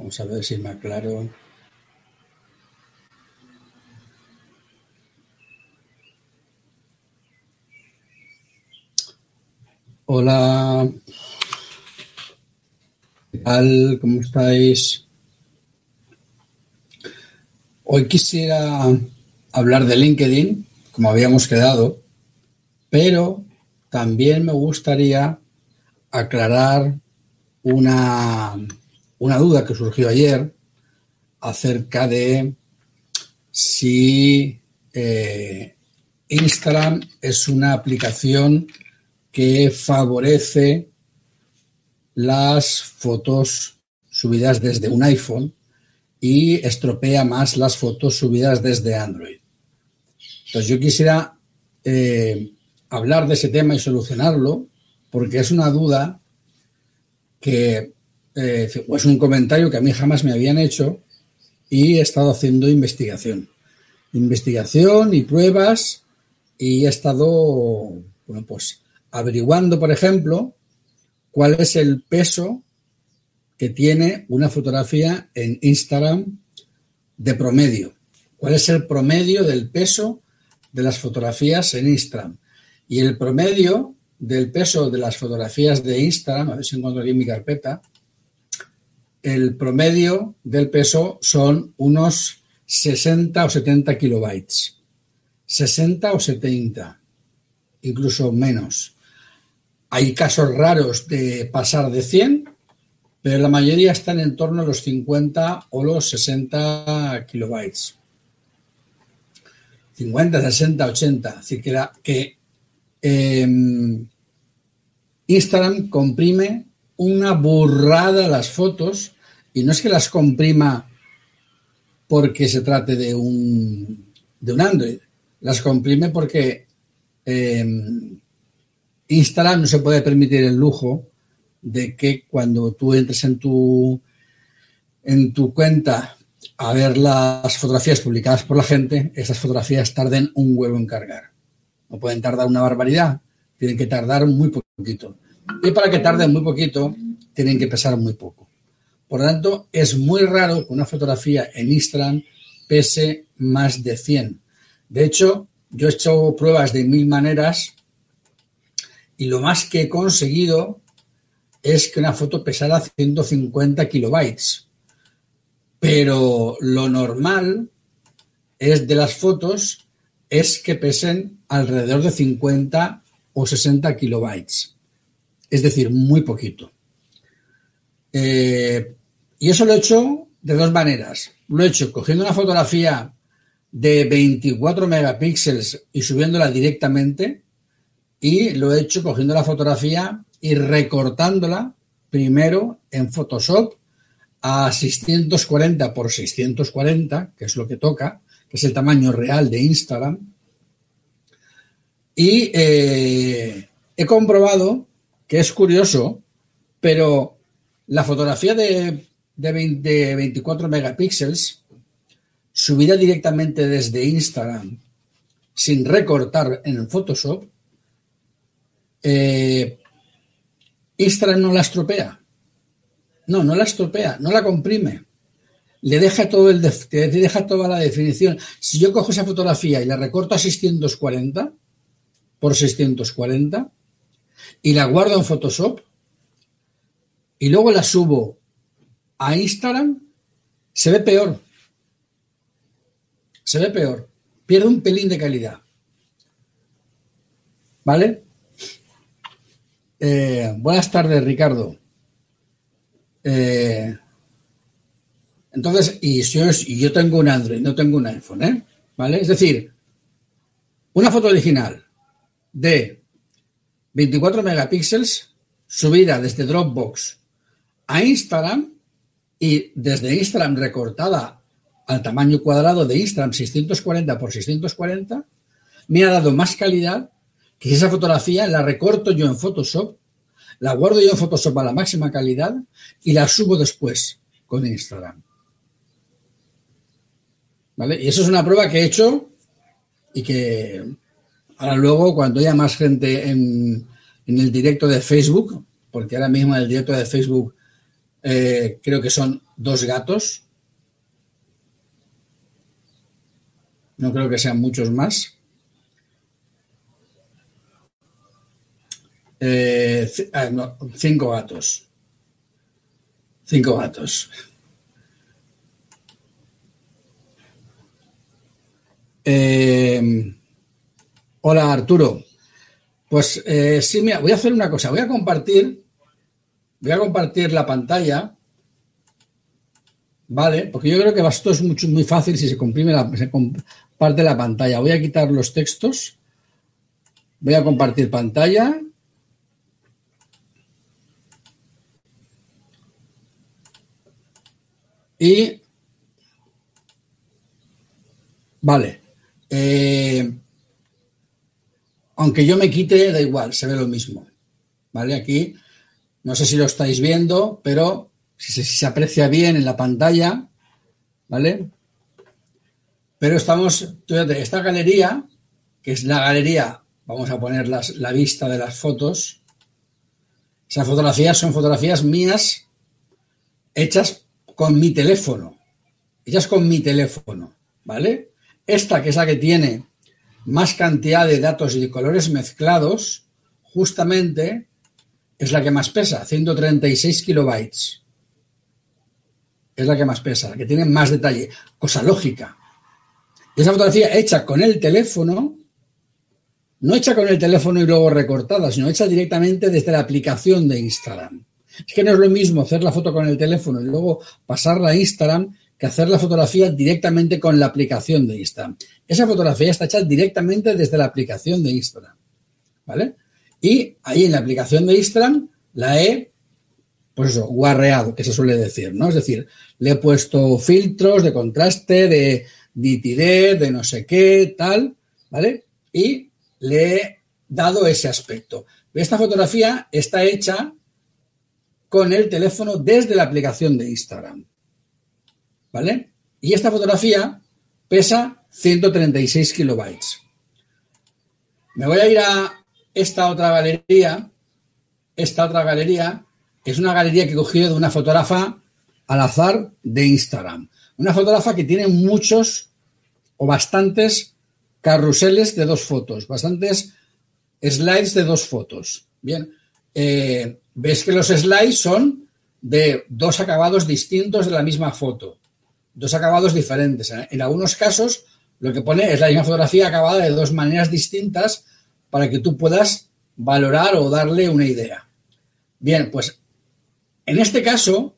Vamos a ver si me aclaro. Hola. ¿Qué tal? ¿Cómo estáis? Hoy quisiera hablar de LinkedIn, como habíamos quedado, pero también me gustaría aclarar una, una duda que surgió ayer acerca de si eh, Instagram es una aplicación que favorece las fotos subidas desde un iPhone y estropea más las fotos subidas desde Android. Entonces yo quisiera eh, hablar de ese tema y solucionarlo porque es una duda que eh, es un comentario que a mí jamás me habían hecho y he estado haciendo investigación. Investigación y pruebas y he estado, bueno, pues averiguando, por ejemplo, cuál es el peso que tiene una fotografía en Instagram de promedio. ¿Cuál es el promedio del peso de las fotografías en Instagram? Y el promedio del peso de las fotografías de Instagram, a ver si encuentro aquí en mi carpeta, el promedio del peso son unos 60 o 70 kilobytes. 60 o 70, incluso menos. Hay casos raros de pasar de 100, pero la mayoría están en torno a los 50 o los 60 kilobytes. 50, 60, 80. Así que, que em, Instagram comprime una burrada las fotos y no es que las comprima porque se trate de un, de un Android, las comprime porque em, Instagram no se puede permitir el lujo de que cuando tú entres en tu, en tu cuenta a ver las fotografías publicadas por la gente, esas fotografías tarden un huevo en cargar. No pueden tardar una barbaridad, tienen que tardar muy poquito. Y para que tarden muy poquito, tienen que pesar muy poco. Por lo tanto, es muy raro que una fotografía en Instagram pese más de 100. De hecho, yo he hecho pruebas de mil maneras y lo más que he conseguido es que una foto pesara 150 kilobytes. Pero lo normal es de las fotos es que pesen alrededor de 50 o 60 kilobytes. Es decir, muy poquito. Eh, y eso lo he hecho de dos maneras. Lo he hecho cogiendo una fotografía de 24 megapíxeles y subiéndola directamente y lo he hecho cogiendo la fotografía y recortándola primero en Photoshop a 640 por 640, que es lo que toca, que es el tamaño real de Instagram. Y eh, he comprobado que es curioso, pero la fotografía de, de 24 megapíxeles, subida directamente desde Instagram, sin recortar en el Photoshop, eh, Instagram no la estropea. No, no la estropea, no la comprime. Le deja todo el le deja toda la definición. Si yo cojo esa fotografía y la recorto a 640 por 640 y la guardo en Photoshop y luego la subo a Instagram, se ve peor. Se ve peor. Pierde un pelín de calidad. ¿Vale? Eh, buenas tardes, Ricardo. Eh, entonces, y, yo, tengo un Android, no tengo un iPhone, ¿eh? ¿Vale? Es decir, una foto original de 24 megapíxeles subida desde Dropbox a Instagram y desde Instagram recortada al tamaño cuadrado de Instagram 640 por 640 me ha dado más calidad que esa fotografía la recorto yo en Photoshop, la guardo yo en Photoshop a la máxima calidad y la subo después con Instagram. ¿Vale? Y eso es una prueba que he hecho y que ahora luego cuando haya más gente en, el directo de Facebook, porque ahora mismo en el directo de Facebook eh, creo que son dos gatos. No creo que sean muchos más. Eh, ah, cinco gatos. Cinco gatos. Eh, hola Arturo. Pues eh, sí, mira, voy a hacer una cosa. Voy a compartir, voy a compartir la pantalla. Vale, porque yo creo que esto es mucho, muy fácil si se comprime la, se la pantalla. Voy a quitar los textos. Voy a compartir pantalla. Y vale. Eh, aunque yo me quite, da igual, se ve lo mismo. ¿Vale? Aquí, no sé si lo estáis viendo, pero si se, aprecia bien en la pantalla, ¿vale? Pero estamos, fíjate, esta galería, que es la galería, vamos a poner la vista de las fotos. Esas fotografías son fotografías mías hechas con mi teléfono. Hechas con mi teléfono, ¿vale? Esta, que es la que tiene más cantidad de datos y de colores mezclados, justamente es la que más pesa, 136 kilobytes. Es la que más pesa, la que tiene más detalle, cosa lógica. Esa fotografía hecha con el teléfono, no hecha con el teléfono y luego recortada, sino hecha directamente desde la aplicación de Instagram. Es que no es lo mismo hacer la foto con el teléfono y luego pasarla a Instagram que hacer la fotografía directamente con la aplicación de Instagram. Esa fotografía está hecha directamente desde la aplicación de Instagram. ¿Vale? Y ahí en la aplicación de Instagram la he, pues eso, guarreado, que se suele decir, ¿no? Es decir, le he puesto filtros de contraste, de nitidez, de no sé qué, tal, ¿vale? Y le he dado ese aspecto. Esta fotografía está hecha con el teléfono desde la aplicación de Instagram. ¿Vale? Y esta fotografía pesa 136 kilobytes. Me voy a ir a esta otra galería. Esta otra galería es una galería que he cogido de una fotógrafa al azar de Instagram. Una fotógrafa que tiene muchos o bastantes carruseles de dos fotos, bastantes slides de dos fotos. Bien, eh, ves que los slides son de dos acabados distintos de la misma foto, dos acabados diferentes. En algunos casos, lo que pone es la misma fotografía acabada de dos maneras distintas para que tú puedas valorar o darle una idea. Bien, pues en este caso,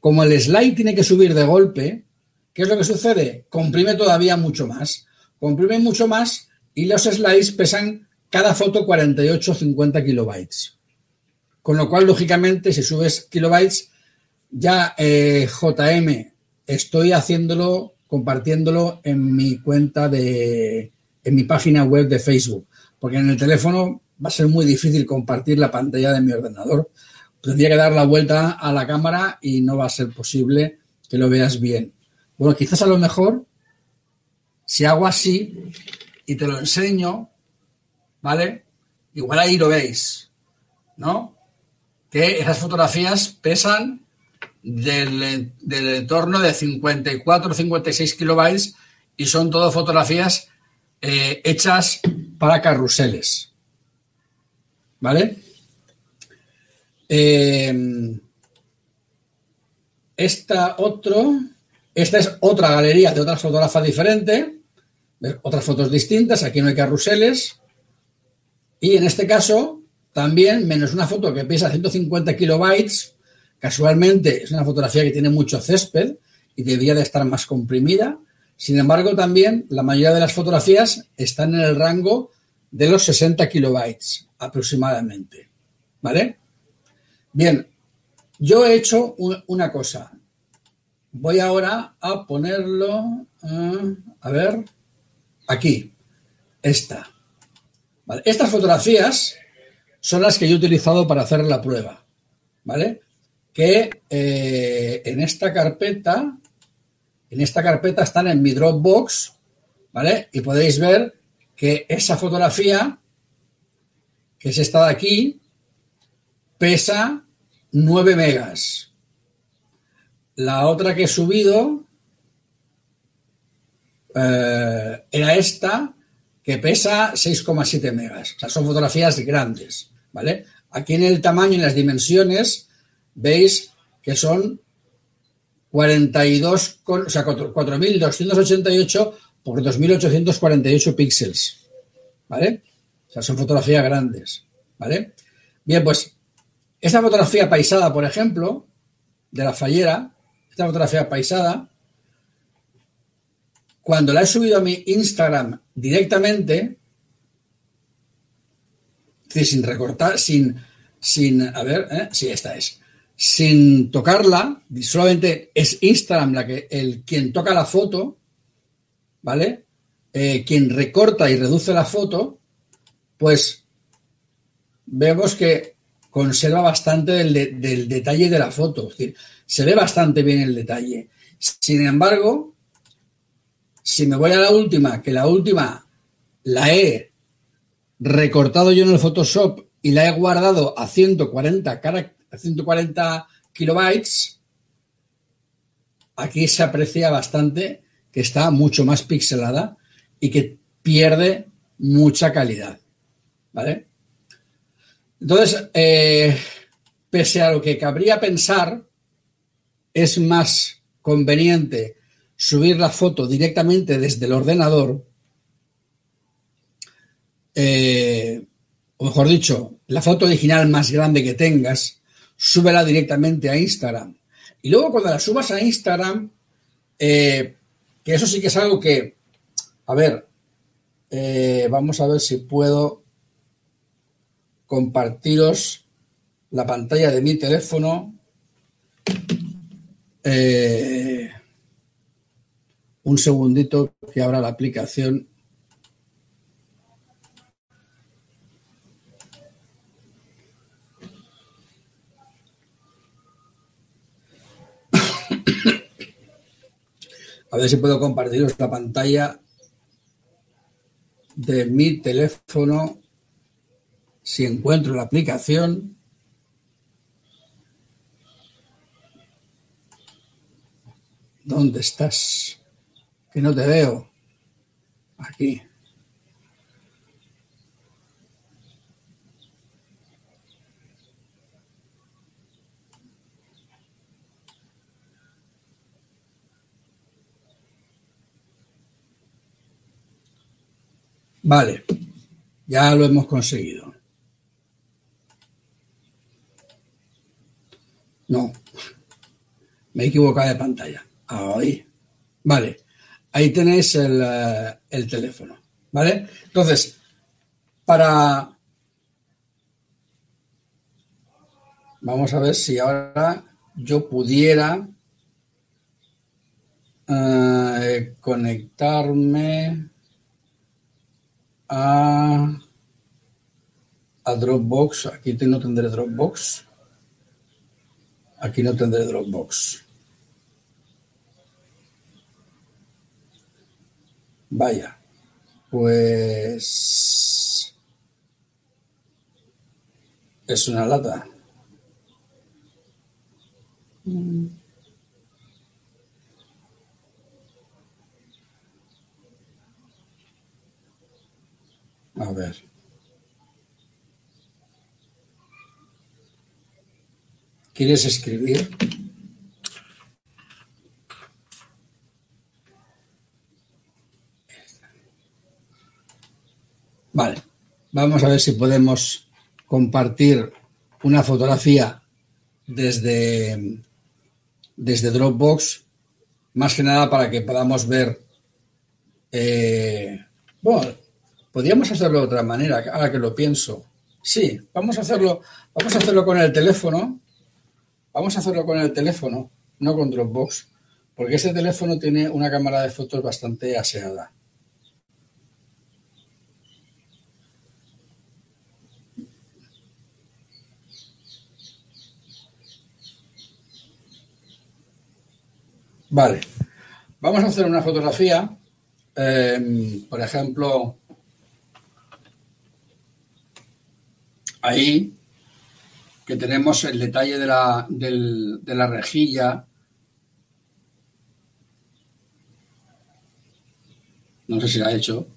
como el slide tiene que subir de golpe, ¿qué es lo que sucede? Comprime todavía mucho más. Comprime mucho más y los slides pesan cada foto 48 o 50 kilobytes. Con lo cual, lógicamente, si subes kilobytes, ya eh, JM estoy haciéndolo, compartiéndolo en mi cuenta de, en mi página web de Facebook, porque en el teléfono va a ser muy difícil compartir la pantalla de mi ordenador. Tendría que dar la vuelta a la cámara y no va a ser posible que lo veas bien. Bueno, quizás a lo mejor, si hago así y te lo enseño, ¿vale? Igual ahí lo veis, ¿no? que esas fotografías pesan del, entorno de 54 o 56 kilobytes y son todo fotografías eh, hechas para carruseles. ¿Vale? Em, esta otro, esta es otra galería de otras fotógrafas diferentes, otras fotos distintas, aquí no hay carruseles. Y en este caso, también, menos una foto que pesa 150 kilobytes, casualmente es una fotografía que tiene mucho césped y debería de estar más comprimida. Sin embargo, también la mayoría de las fotografías están en el rango de los 60 kilobytes aproximadamente. ¿Vale? Bien, yo he hecho una cosa. Voy ahora a ponerlo, eh, a ver, aquí, esta. Estas fotografías son las que yo he utilizado para hacer la prueba, ¿vale? Que eh, en esta carpeta, en esta carpeta están en mi Dropbox, ¿vale? Y podéis ver que esa fotografía, que es esta de aquí, pesa 9 megas, la otra que he subido eh, era esta, que pesa 6,7 megas. O sea, son fotografías grandes, ¿vale? Aquí en el tamaño y las dimensiones veis que son 42, o sea, 4.288 por 2.848 píxeles, ¿vale? O sea, son fotografías grandes, ¿vale? Bien, pues esta fotografía paisada, por ejemplo, de la fallera, esta fotografía paisada, cuando la he subido a mi Instagram directamente, sin recortar, sin, sin, a ver, ¿eh? sí, esta es, sin tocarla, solamente es Instagram la que, el, quien toca la foto, ¿vale? Eh, quien recorta y reduce la foto, pues vemos que conserva bastante del, del, detalle de la foto. Es decir, se ve bastante bien el detalle. Sin embargo, si me voy a la última, que la última la he recortado yo en el Photoshop y la he guardado a 140, a 140 kilobytes, aquí se aprecia bastante que está mucho más pixelada y que pierde mucha calidad. ¿Vale? Entonces, eh, pese a lo que cabría pensar, es más conveniente subir la foto directamente desde el ordenador, eh, o mejor dicho, la foto original más grande que tengas, súbela directamente a Instagram. Y luego cuando la subas a Instagram, eh, que eso sí que es algo que, a ver, eh, vamos a ver si puedo compartiros la pantalla de mi teléfono. Eh, un segundito que abra la aplicación. A ver si puedo compartiros la pantalla de mi teléfono si encuentro la aplicación. ¿Dónde estás? Que no te veo. Aquí. Vale, ya lo hemos conseguido. No, me he equivocado de pantalla. Ahí. Vale, ahí tenéis el, eh, el teléfono. ¿Vale? Entonces, para... Vamos a ver si ahora yo pudiera uh, conectarme a, a Dropbox. Aquí no tendré Dropbox. Aquí no tendré Dropbox. Vaya, pues es una lata. A ver. ¿Quieres escribir? Vale, vamos a ver si podemos compartir una fotografía desde, desde Dropbox, más que nada para que podamos ver. Eh, podríamos hacerlo de otra manera, ahora que lo pienso. Sí, vamos a hacerlo, vamos a hacerlo con el teléfono Vamos a hacerlo con el teléfono, no con Dropbox, porque este teléfono tiene una cámara de fotos bastante aseada. Vale, vamos a hacer una fotografía, em, por ejemplo, ahí que tenemos el detalle de la, de la rejilla. No sé si la ha hecho.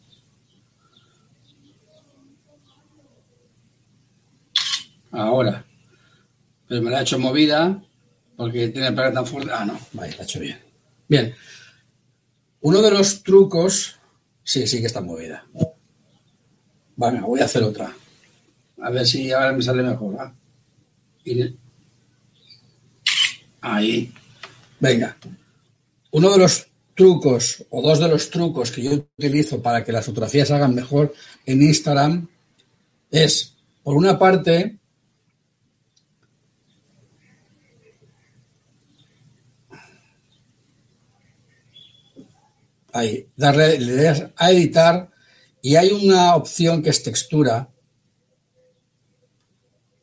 Ahora. Pero me la ha hecho movida porque tiene el placa tan fuerte. Ah, no. Vale, la ha he hecho bien. Bien. Uno de los trucos. Sí, sí que está movida. Bueno, voy a hacer otra. A ver si ahora me sale mejor. Ahí. Venga. Uno de los trucos o dos de los trucos que yo utilizo para que las fotografías hagan mejor en Instagram es, por una parte, ahí, darle le a editar y hay una opción que es textura.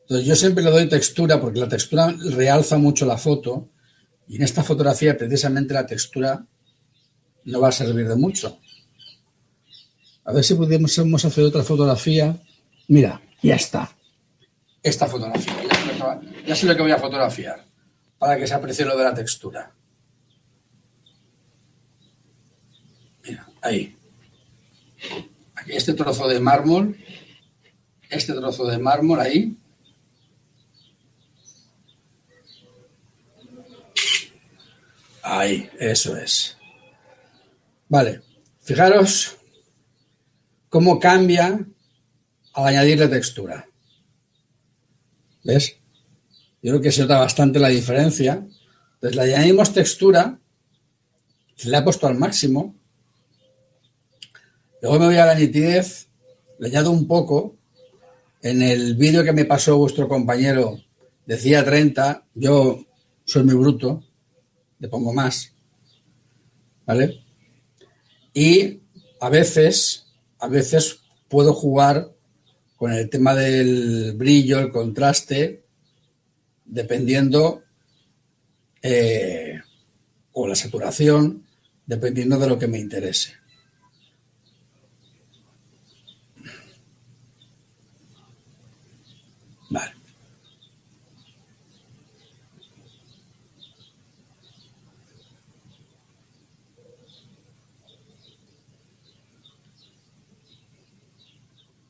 Entonces yo siempre le doy textura porque la textura realza mucho la foto y en esta fotografía precisamente la textura no va a servir de mucho. A ver si podemos hacer otra fotografía. Mira, ya está. Esta fotografía. Ya sé, lo que voy a fotografiar para que se aprecie lo de la textura. Mira, ahí. Aquí este trozo de mármol. Este trozo de mármol ahí. Ahí, eso es. Vale, fijaros cómo cambia al añadirle textura. ¿Ves? Yo creo que se nota bastante la diferencia. Entonces le añadimos textura, le ha puesto al máximo. Luego me voy a la nitidez, le añado un poco. En el vídeo que me pasó vuestro compañero decía 30, yo soy muy bruto, le pongo más, ¿vale? Y a veces, a veces puedo jugar con el tema del brillo, el contraste, dependiendo, eh, o la saturación, dependiendo de lo que me interese.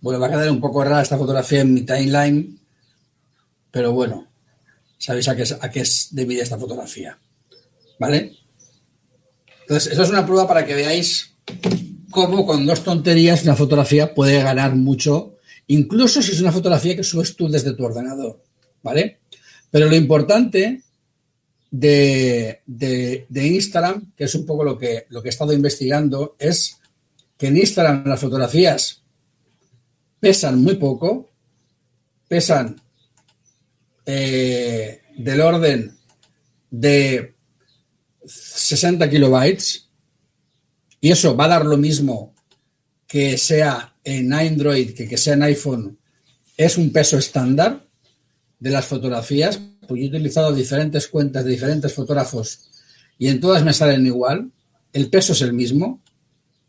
Bueno, va a quedar un poco rara esta fotografía en mi timeline, pero bueno, sabéis a qué es, a qué es debida esta fotografía. ¿Vale? Entonces, eso es una prueba para que veáis cómo con dos tonterías una fotografía puede ganar mucho, incluso si es una fotografía que subes tú desde tu ordenador. ¿Vale? Pero lo importante de, de, Instagram, que es un poco lo que, lo que he estado investigando, es que en Instagram las fotografías pesan muy poco, pesan eh, del orden de 60 kilobytes y eso va a dar lo mismo que sea en Android que que sea en iPhone. Es un peso estándar de las fotografías, porque he utilizado diferentes cuentas de diferentes fotógrafos y en todas me salen igual. El peso es el mismo,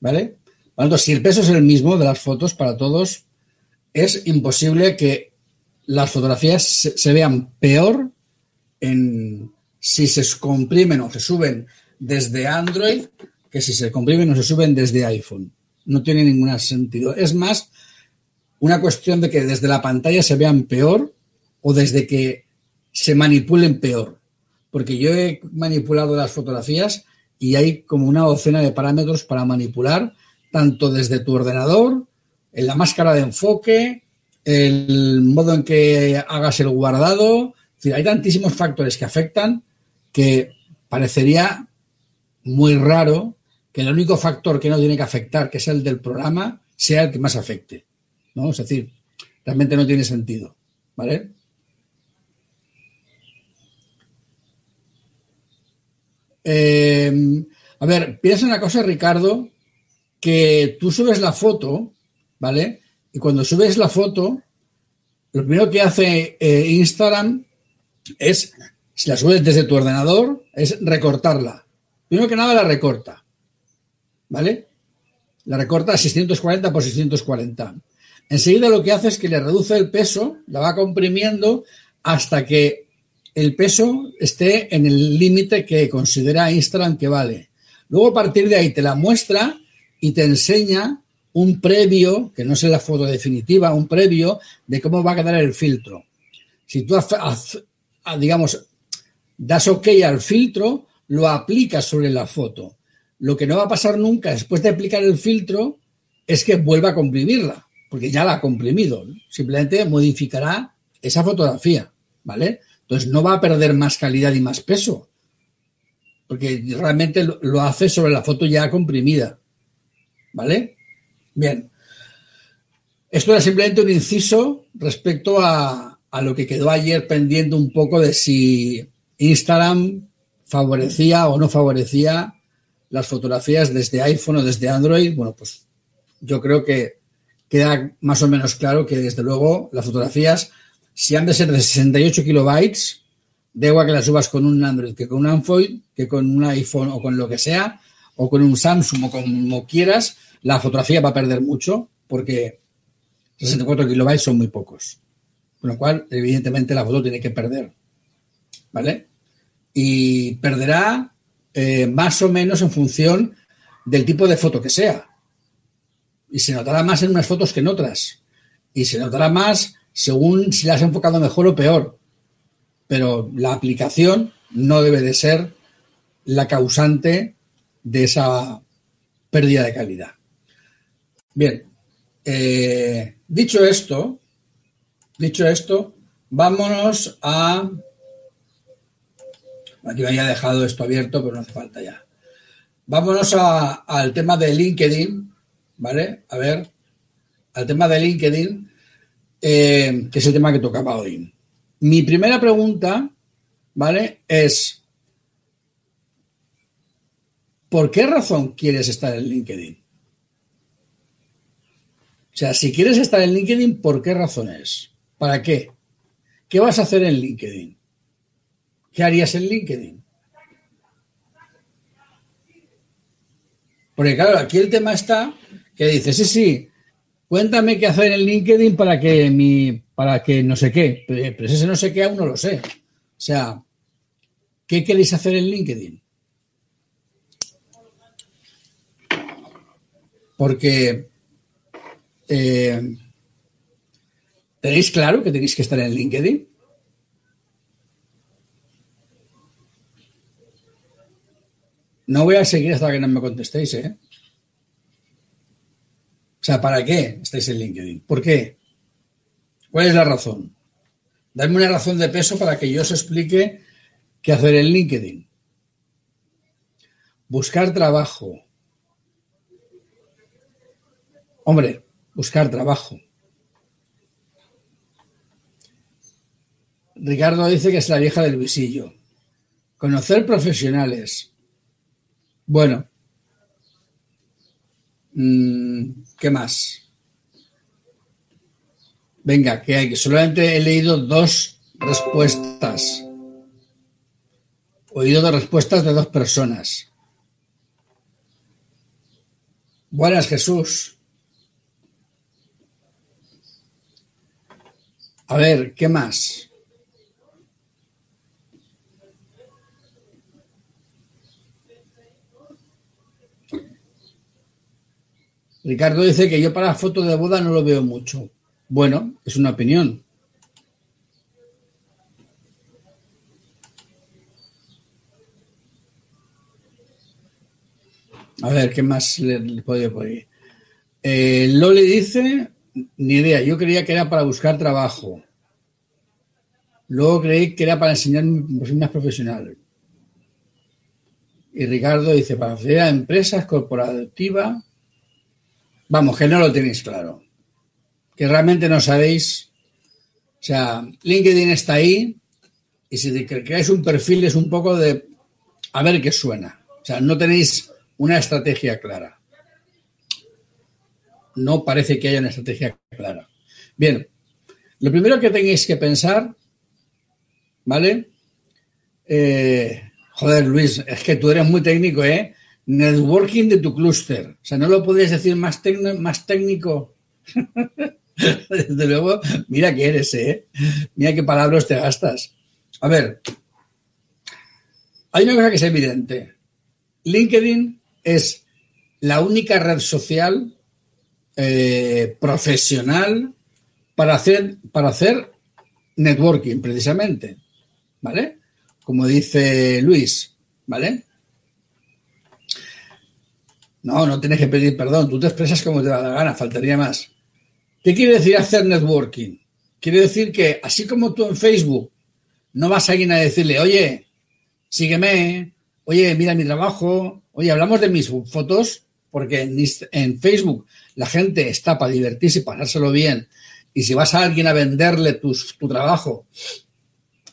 ¿vale? Por lo tanto, si el peso es el mismo de las fotos para todos, es imposible que las fotografías se, vean peor en, si se comprimen o se suben desde Android que si se comprimen o se suben desde iPhone. No tiene ningún sentido. Es más una cuestión de que desde la pantalla se vean peor o desde que se manipulen peor. Porque yo he manipulado las fotografías y hay como una docena de parámetros para manipular tanto desde tu ordenador en la máscara de enfoque, el modo en que hagas el guardado. hay tantísimos factores que afectan que parecería muy raro que el único factor que no tiene que afectar, que es el del programa, sea el que más afecte. ¿no? Es decir, realmente no tiene sentido. ¿Vale? Eh, a ver, piensa una cosa, Ricardo, que tú subes la foto ¿vale? Y cuando subes la foto, lo primero que hace eh, Instagram es, si la subes desde tu ordenador, es recortarla. Primero que nada la recorta, ¿vale? La recorta a 640 por 640. Enseguida lo que hace es que le reduce el peso, la va comprimiendo hasta que el peso esté en el límite que considera Instagram que vale. Luego a partir de ahí te la muestra y te enseña un previo, que no es la foto definitiva, un previo de cómo va a quedar el filtro. Si tú, digamos, das OK al filtro, lo aplicas sobre la foto. Lo que no va a pasar nunca después de aplicar el filtro es que vuelva a comprimirla, porque ya la ha comprimido. Simplemente modificará esa fotografía, ¿vale? Entonces no va a perder más calidad y más peso, porque realmente lo hace sobre la foto ya comprimida, ¿vale? Bien. Esto era simplemente un inciso respecto a, a lo que quedó ayer pendiente un poco de si Instagram favorecía o no favorecía las fotografías desde iPhone o desde Android. Bueno, pues yo creo que queda más o menos claro que desde luego las fotografías, si han de ser de 68 kilobytes, da igual que las subas con un Android que con un Android, que con un iPhone o con lo que sea, o con un Samsung o como quieras, la fotografía va a perder mucho porque 64 kilobytes son muy pocos. Con lo cual, evidentemente, la foto tiene que perder. ¿Vale? Y perderá eh, más o menos en función del tipo de foto que sea. Y se notará más en unas fotos que en otras. Y se notará más según si la has enfocado mejor o peor. Pero la aplicación no debe de ser la causante de esa pérdida de calidad. Bien, eh, dicho esto, dicho esto, vámonos a Aquí me había dejado esto abierto, pero no hace falta ya. Vámonos al tema de LinkedIn, ¿vale? A ver, al tema de LinkedIn, eh, que es el tema que tocaba hoy. Mi primera pregunta, ¿vale? Es, ¿por qué razón quieres estar en LinkedIn? Sea, si quieres estar en LinkedIn, ¿por qué razones? ¿Para qué? ¿Qué vas a hacer en LinkedIn? ¿Qué harías en LinkedIn? Porque claro, aquí el tema está que dice, sí, sí, cuéntame qué hacer en LinkedIn para que mi, para que no sé qué, pero ese no sé qué aún no lo sé. O sea, ¿qué queréis hacer en LinkedIn? Porque eh, ¿tenéis claro que tenéis que estar en LinkedIn? No voy a seguir hasta que no me contestéis, ¿eh? O sea, ¿para qué estáis en LinkedIn? ¿Por qué? ¿Cuál es la razón? Dame una razón de peso para que yo os explique qué hacer en LinkedIn. Buscar trabajo. Hombre, buscar trabajo. Ricardo dice que es la vieja del visillo. Conocer profesionales. Bueno. Mm, ¿Qué más? Venga, que hay. Solamente he leído dos respuestas. He oído dos respuestas de dos personas. Buenas, Jesús. A ver, ¿qué más? Ricardo dice que yo para fotos de boda no lo veo mucho. Bueno, es una opinión. A ver, ¿qué más le, le podía poner? Eh, Loli dice, ni idea, yo creía que era para buscar trabajo. Luego creí que era para enseñar más profesional. Y Ricardo dice, para hacer a empresas corporativas Vamos, que no lo tenéis claro. Que realmente no sabéis. O sea, LinkedIn está ahí y si creáis un perfil es un poco de a ver qué suena. O sea, no tenéis una estrategia clara. No parece que haya una estrategia clara. Bien, lo primero que tenéis que pensar, ¿vale? Eh, joder, Luis, es que tú eres muy técnico, ¿eh? networking de tu clúster. O sea, no lo puedes decir más, más técnico. Desde luego, mira que eres, ¿eh? Mira qué palabras te gastas. A ver, hay una cosa que es evidente. LinkedIn es la única red social eh, profesional para hacer, para hacer networking, precisamente. ¿Vale? Como dice Luis, ¿vale? No, no tienes que pedir perdón, tú te expresas como te da la gana, faltaría más. ¿Qué quiere decir hacer networking? Quiere decir que así como tú en Facebook no vas a alguien a decirle, oye, sígueme, oye, mira mi trabajo, oye, hablamos de mis fotos, porque en, Facebook la gente está para divertirse y pasárselo bien. Y si vas a alguien a venderle tu trabajo,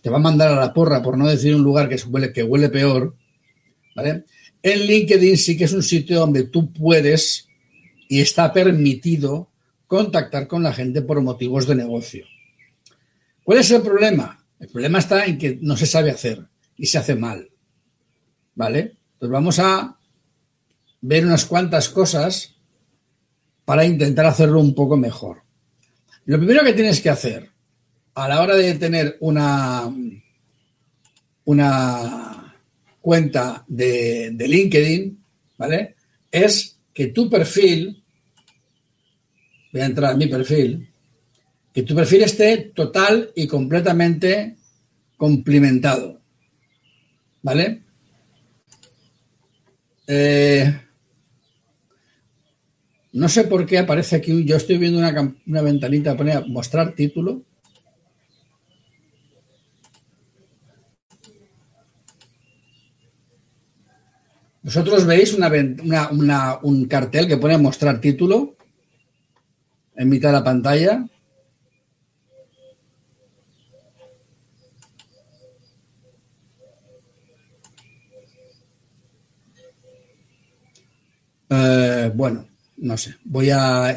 te va a mandar a la porra, por no decir un lugar que huele, que huele peor, ¿vale? En LinkedIn sí que es un sitio donde tú puedes y está permitido contactar con la gente por motivos de negocio. ¿Cuál es el problema? El problema está en que no se sabe hacer y se hace mal. ¿Vale? Entonces vamos a ver unas cuantas cosas para intentar hacerlo un poco mejor. Lo primero que tienes que hacer a la hora de tener una, una cuenta de, de LinkedIn, ¿vale? Es que tu perfil, voy a entrar a mi perfil, que tu perfil esté total y completamente complementado. ¿Vale? Eh, no sé por qué aparece aquí, yo estoy viendo una, una ventanita, pone mostrar título. ¿Vosotros veis una, un cartel que pone mostrar título en mitad de la pantalla? Eh, bueno, no sé. Voy a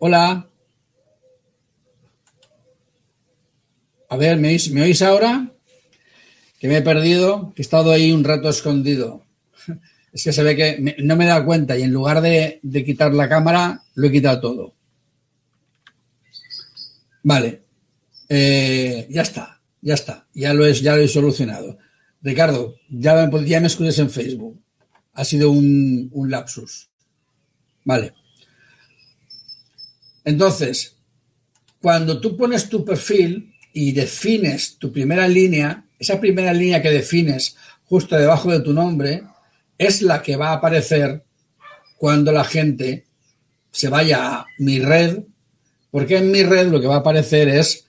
Hola. A ver, ¿me oís, ¿me oís ahora? Que me he perdido, que he estado ahí un rato escondido. Es que se ve que no me he dado cuenta y en lugar de, quitar la cámara, lo he quitado todo. Vale. Eh, ya está, ya está. Ya lo, he, ya lo he solucionado. Ricardo, ya me, ya me escuchas en Facebook. Ha sido un, un lapsus. Vale. Entonces, cuando tú pones tu perfil y defines tu primera línea, esa primera línea que defines justo debajo de tu nombre, es la que va a aparecer cuando la gente se vaya a mi red, porque en mi red lo que va a aparecer es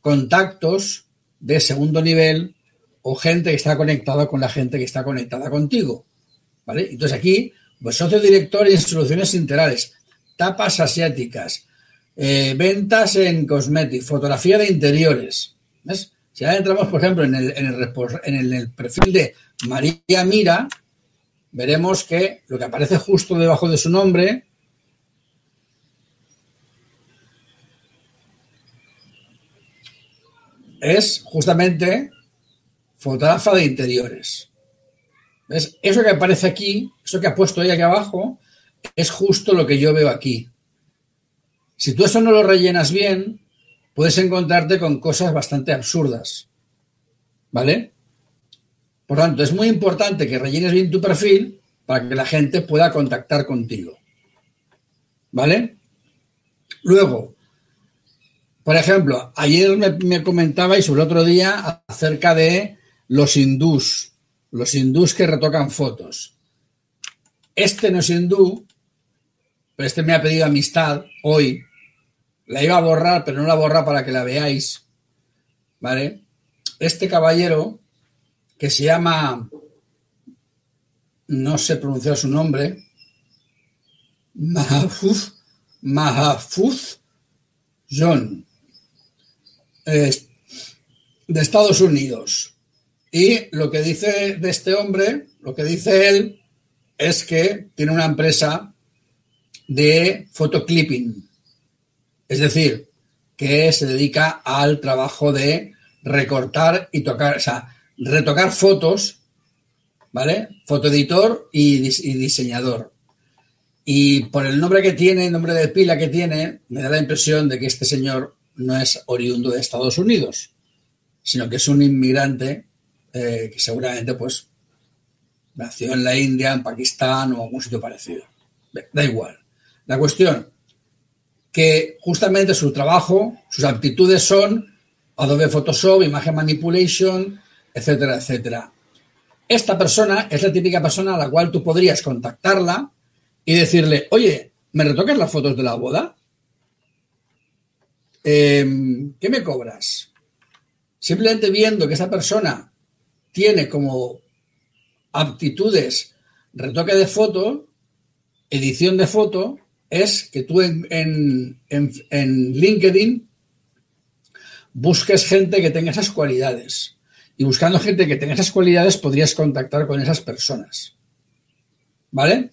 contactos de segundo nivel o gente que está conectada con la gente que está conectada contigo. ¿Vale? Entonces aquí, pues socio director en soluciones integrales, tapas asiáticas, eh, ventas en cosméticos, fotografía de interiores. ¿Ves? Si ahora entramos, por ejemplo, en el, perfil de María Mira, veremos que lo que aparece justo debajo de su nombre es justamente fotógrafa de interiores. ¿Ves? Eso que aparece aquí, eso que ha puesto ahí aquí abajo, es justo lo que yo veo aquí. Si tú eso no lo rellenas bien, puedes encontrarte con cosas bastante absurdas. ¿Vale? Por tanto, es muy importante que rellenes bien tu perfil para que la gente pueda contactar contigo. ¿Vale? Luego, por ejemplo, ayer me, me comentabais sobre el otro día acerca de los hindús, los hindús que retocan fotos. Este no es hindú, pero este me ha pedido amistad hoy la iba a borrar, pero no la borra para que la veáis. ¿Vale? Este caballero, que se llama, no sé pronunciar su nombre, Mahafuz, Mahafuz John, de Estados Unidos. Y lo que dice de este hombre, lo que dice él, es que tiene una empresa de photoclipping. Es decir, que se dedica al trabajo de recortar y tocar, o sea, retocar fotos, ¿vale? Fotoeditor y, diseñador. Y por el nombre que tiene, el nombre de pila que tiene, me da la impresión de que este señor no es oriundo de Estados Unidos, sino que es un inmigrante eh, que seguramente pues nació en la India, en Pakistán o algún sitio parecido. Da igual. La cuestión que justamente su trabajo, sus aptitudes son Adobe Photoshop, Imagen Manipulation, etcétera, etcétera. Esta persona es la típica persona a la cual tú podrías contactarla y decirle, oye, ¿me retocas las fotos de la boda? Em, ¿Qué me cobras? Simplemente viendo que esa persona tiene como aptitudes retoque de foto, edición de foto, es que tú en, en, LinkedIn busques gente que tenga esas cualidades. Y buscando gente que tenga esas cualidades podrías contactar con esas personas. ¿Vale?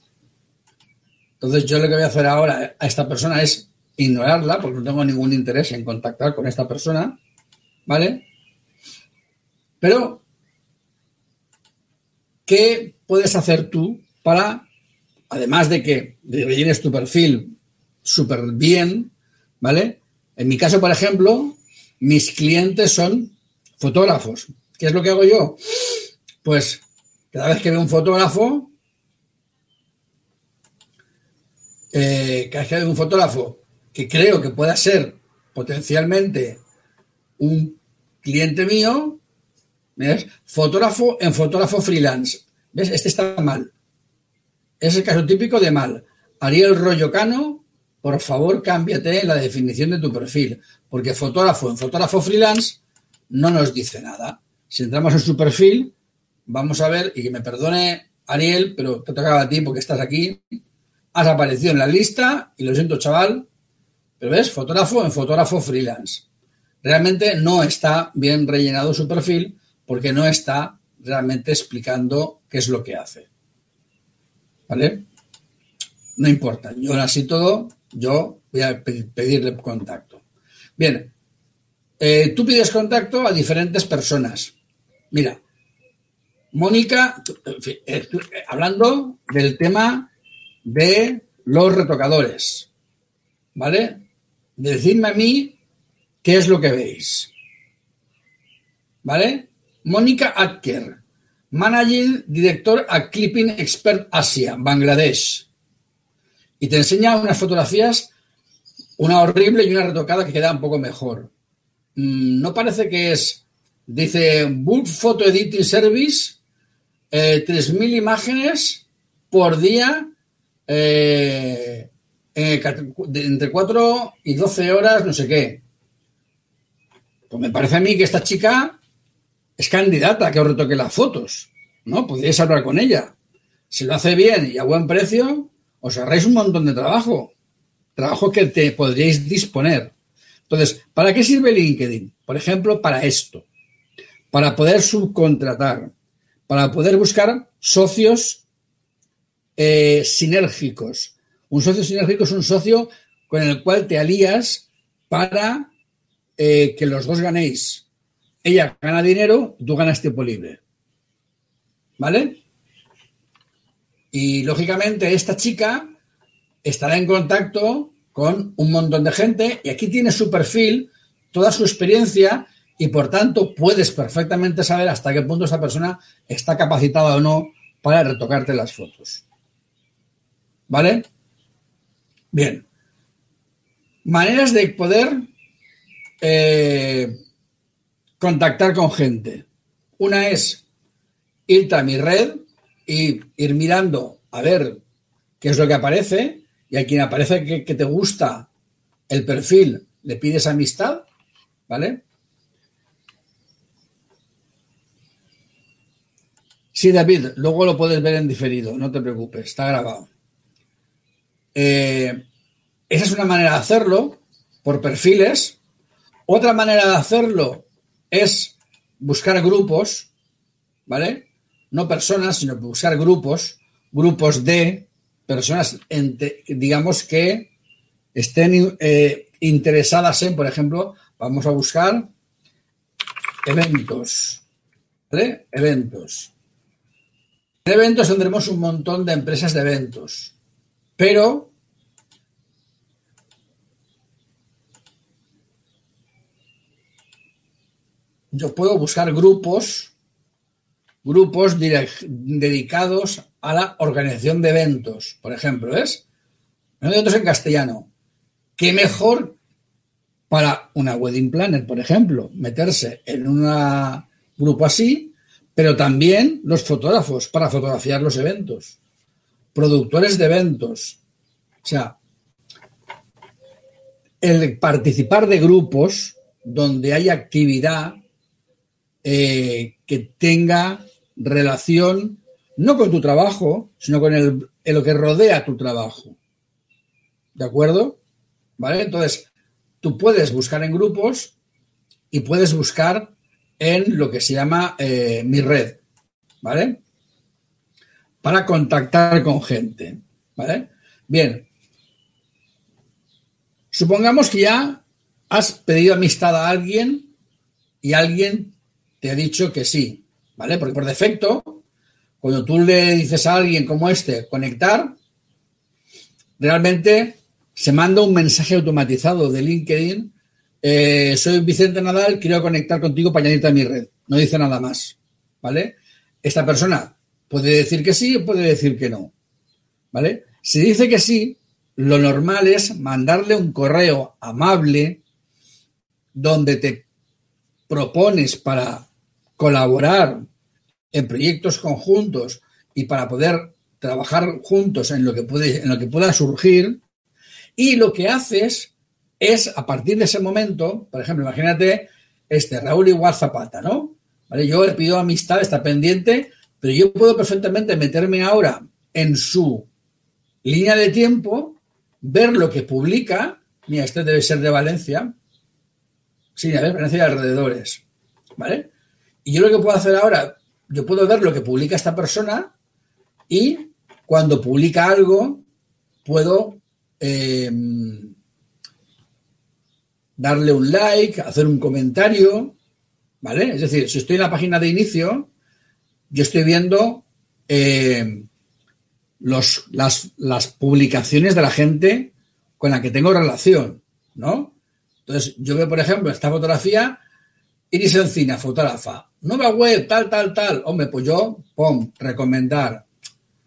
Entonces yo lo que voy a hacer ahora a esta persona es ignorarla porque no tengo ningún interés en contactar con esta persona. ¿Vale? Pero, ¿qué puedes hacer tú para además de que rellenes tu perfil súper bien, ¿vale? En mi caso, por ejemplo, mis clientes son fotógrafos. ¿Qué es lo que hago yo? Pues cada vez que veo un fotógrafo, eh, cada vez que veo un fotógrafo que creo que pueda ser potencialmente un cliente mío, ¿ves? Fotógrafo en fotógrafo freelance. ¿Ves? Este está mal. Es el caso típico de mal. Ariel Rollo Cano, por favor cámbiate la definición de tu perfil, porque fotógrafo en fotógrafo freelance no nos dice nada. Si entramos en su perfil, vamos a ver, y que me perdone Ariel, pero te tocaba a ti porque estás aquí. Has aparecido en la lista, y lo siento, chaval, pero ves, fotógrafo en fotógrafo freelance. Realmente no está bien rellenado su perfil porque no está realmente explicando qué es lo que hace. ¿Vale? No importa. Yo así todo, yo voy a pedirle contacto. Bien, eh, tú pides contacto a diferentes personas. Mira, Mónica, hablando del tema de los retocadores, ¿vale? Decidme a mí qué es lo que veis. ¿Vale? Mónica Acker, Managing Director a Clipping Expert Asia, Bangladesh. Y te enseña unas fotografías, una horrible y una retocada que queda un poco mejor. Mm, no parece que es, dice, Bulk Photo Editing Service, 3.000 eh, imágenes por día, eh, eh, entre 4 y 12 horas, no sé qué. Pues me parece a mí que esta chica es candidata que os retoque las fotos, ¿no? Podríais hablar con ella. Si lo hace bien y a buen precio, os ahorráis un montón de trabajo. Trabajo que te podríais disponer. Entonces, ¿para qué sirve LinkedIn? Por ejemplo, para esto. Para poder subcontratar. Para poder buscar socios eh, sinérgicos. Un socio sinérgico es un socio con el cual te alías para eh, que los dos ganéis. Ella gana dinero, tú ganas tiempo libre. ¿Vale? Y lógicamente esta chica estará en contacto con un montón de gente y aquí tiene su perfil, toda su experiencia y por tanto puedes perfectamente saber hasta qué punto esta persona está capacitada o no para retocarte las fotos. ¿Vale? Bien. Maneras de poder eh, contactar con gente. Una es irte a mi red y ir mirando a ver qué es lo que aparece y a quien aparece que, te gusta el perfil le pides amistad, ¿vale? Sí, David, luego lo puedes ver en diferido, no te preocupes, está grabado. Eh, esa es una manera de hacerlo, por perfiles. Otra manera de hacerlo es buscar grupos, ¿vale? No personas, sino buscar grupos, grupos de personas, digamos, que estén eh, interesadas en, por ejemplo, vamos a buscar eventos, ¿vale? Eventos. En eventos tendremos un montón de empresas de eventos, pero yo puedo buscar grupos, grupos dedicados a la organización de eventos, por ejemplo, ¿es? Eventos en castellano. ¿Qué mejor para una wedding planner, por ejemplo, meterse en un grupo así, pero también los fotógrafos para fotografiar los eventos, productores de eventos. O sea, el participar de grupos donde hay actividad eh, que tenga relación no con tu trabajo, sino con el, lo que rodea tu trabajo. ¿De acuerdo? ¿Vale? Entonces, tú puedes buscar en grupos y puedes buscar en lo que se llama eh, mi red, ¿vale? Para contactar con gente, ¿vale? Bien. Supongamos que ya has pedido amistad a alguien y alguien te ha dicho que sí, ¿vale? Porque por defecto, cuando tú le dices a alguien como este conectar, realmente se manda un mensaje automatizado de LinkedIn. Eh, soy Vicente Nadal, quiero conectar contigo para añadirte a mi red. No dice nada más, ¿vale? Esta persona puede decir que sí o puede decir que no, ¿vale? Si dice que sí, lo normal es mandarle un correo amable donde te propones para colaborar en proyectos conjuntos y para poder trabajar juntos en lo que, puede, en lo que pueda surgir. Y lo que haces es, a partir de ese momento, por ejemplo, imagínate este Raúl igual Zapata, ¿no? Yo le pido amistad, está pendiente, pero yo puedo perfectamente meterme ahora en su línea de tiempo, ver lo que publica. Mira, este debe ser de Valencia. Sí, a ver, Valencia de alrededores. ¿Vale? Y yo lo que puedo hacer ahora, yo puedo ver lo que publica esta persona y cuando publica algo, puedo eh, darle un like, hacer un comentario, ¿vale? Es decir, si estoy en la página de inicio, yo estoy viendo eh, los, las, las, publicaciones de la gente con la que tengo relación, ¿no? Entonces, yo veo, por ejemplo, esta fotografía, Iris Encina, fotógrafa, nueva web, tal, tal, tal. Hombre, pues yo, pum, recomendar.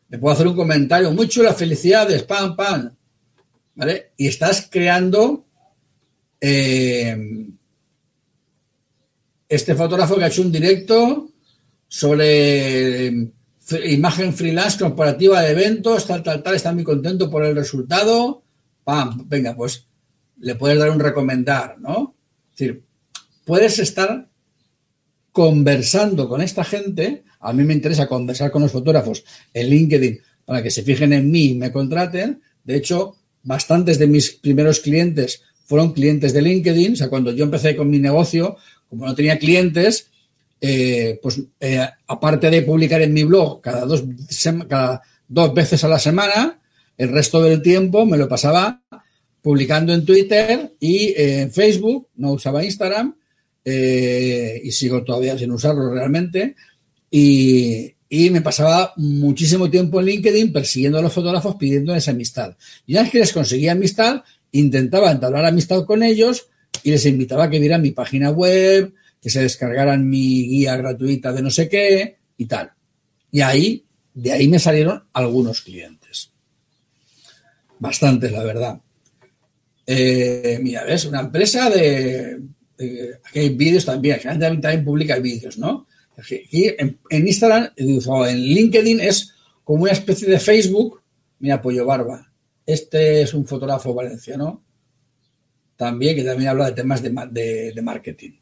Le puedo hacer un comentario, muy chula, felicidades, pam, pam. ¿Vale? Y estás creando eh, este fotógrafo que ha hecho un directo sobre eh, imagen freelance corporativa de eventos, tal, tal, tal, está muy contento por el resultado. Pam, venga, pues le puedes dar un recomendar, ¿no? Es decir, puedes estar conversando con esta gente. A mí me interesa conversar con los fotógrafos en LinkedIn para que se fijen en mí y me contraten. De hecho, bastantes de mis primeros clientes fueron clientes de LinkedIn. O sea, cuando yo empecé con mi negocio, como no tenía clientes, eh, pues eh, aparte de publicar en mi blog cada dos, cada dos veces a la semana, el resto del tiempo me lo pasaba publicando en Twitter y en Facebook, no usaba Instagram eh, y sigo todavía sin usarlo realmente. Y, y, me pasaba muchísimo tiempo en LinkedIn persiguiendo a los fotógrafos pidiéndoles amistad. Y una vez que les conseguía amistad, intentaba entablar amistad con ellos y les invitaba a que vieran mi página web, que se descargaran mi guía gratuita de no sé qué y tal. Y ahí, de ahí me salieron algunos clientes. Bastantes, la verdad. Eh, mira, ves, una empresa de, aquí hay vídeos también, también, también publica vídeos, ¿no? Aquí en, Instagram o en LinkedIn es como una especie de Facebook. Mira, Pollo Barba. Este es un fotógrafo valenciano también que también habla de temas de, de marketing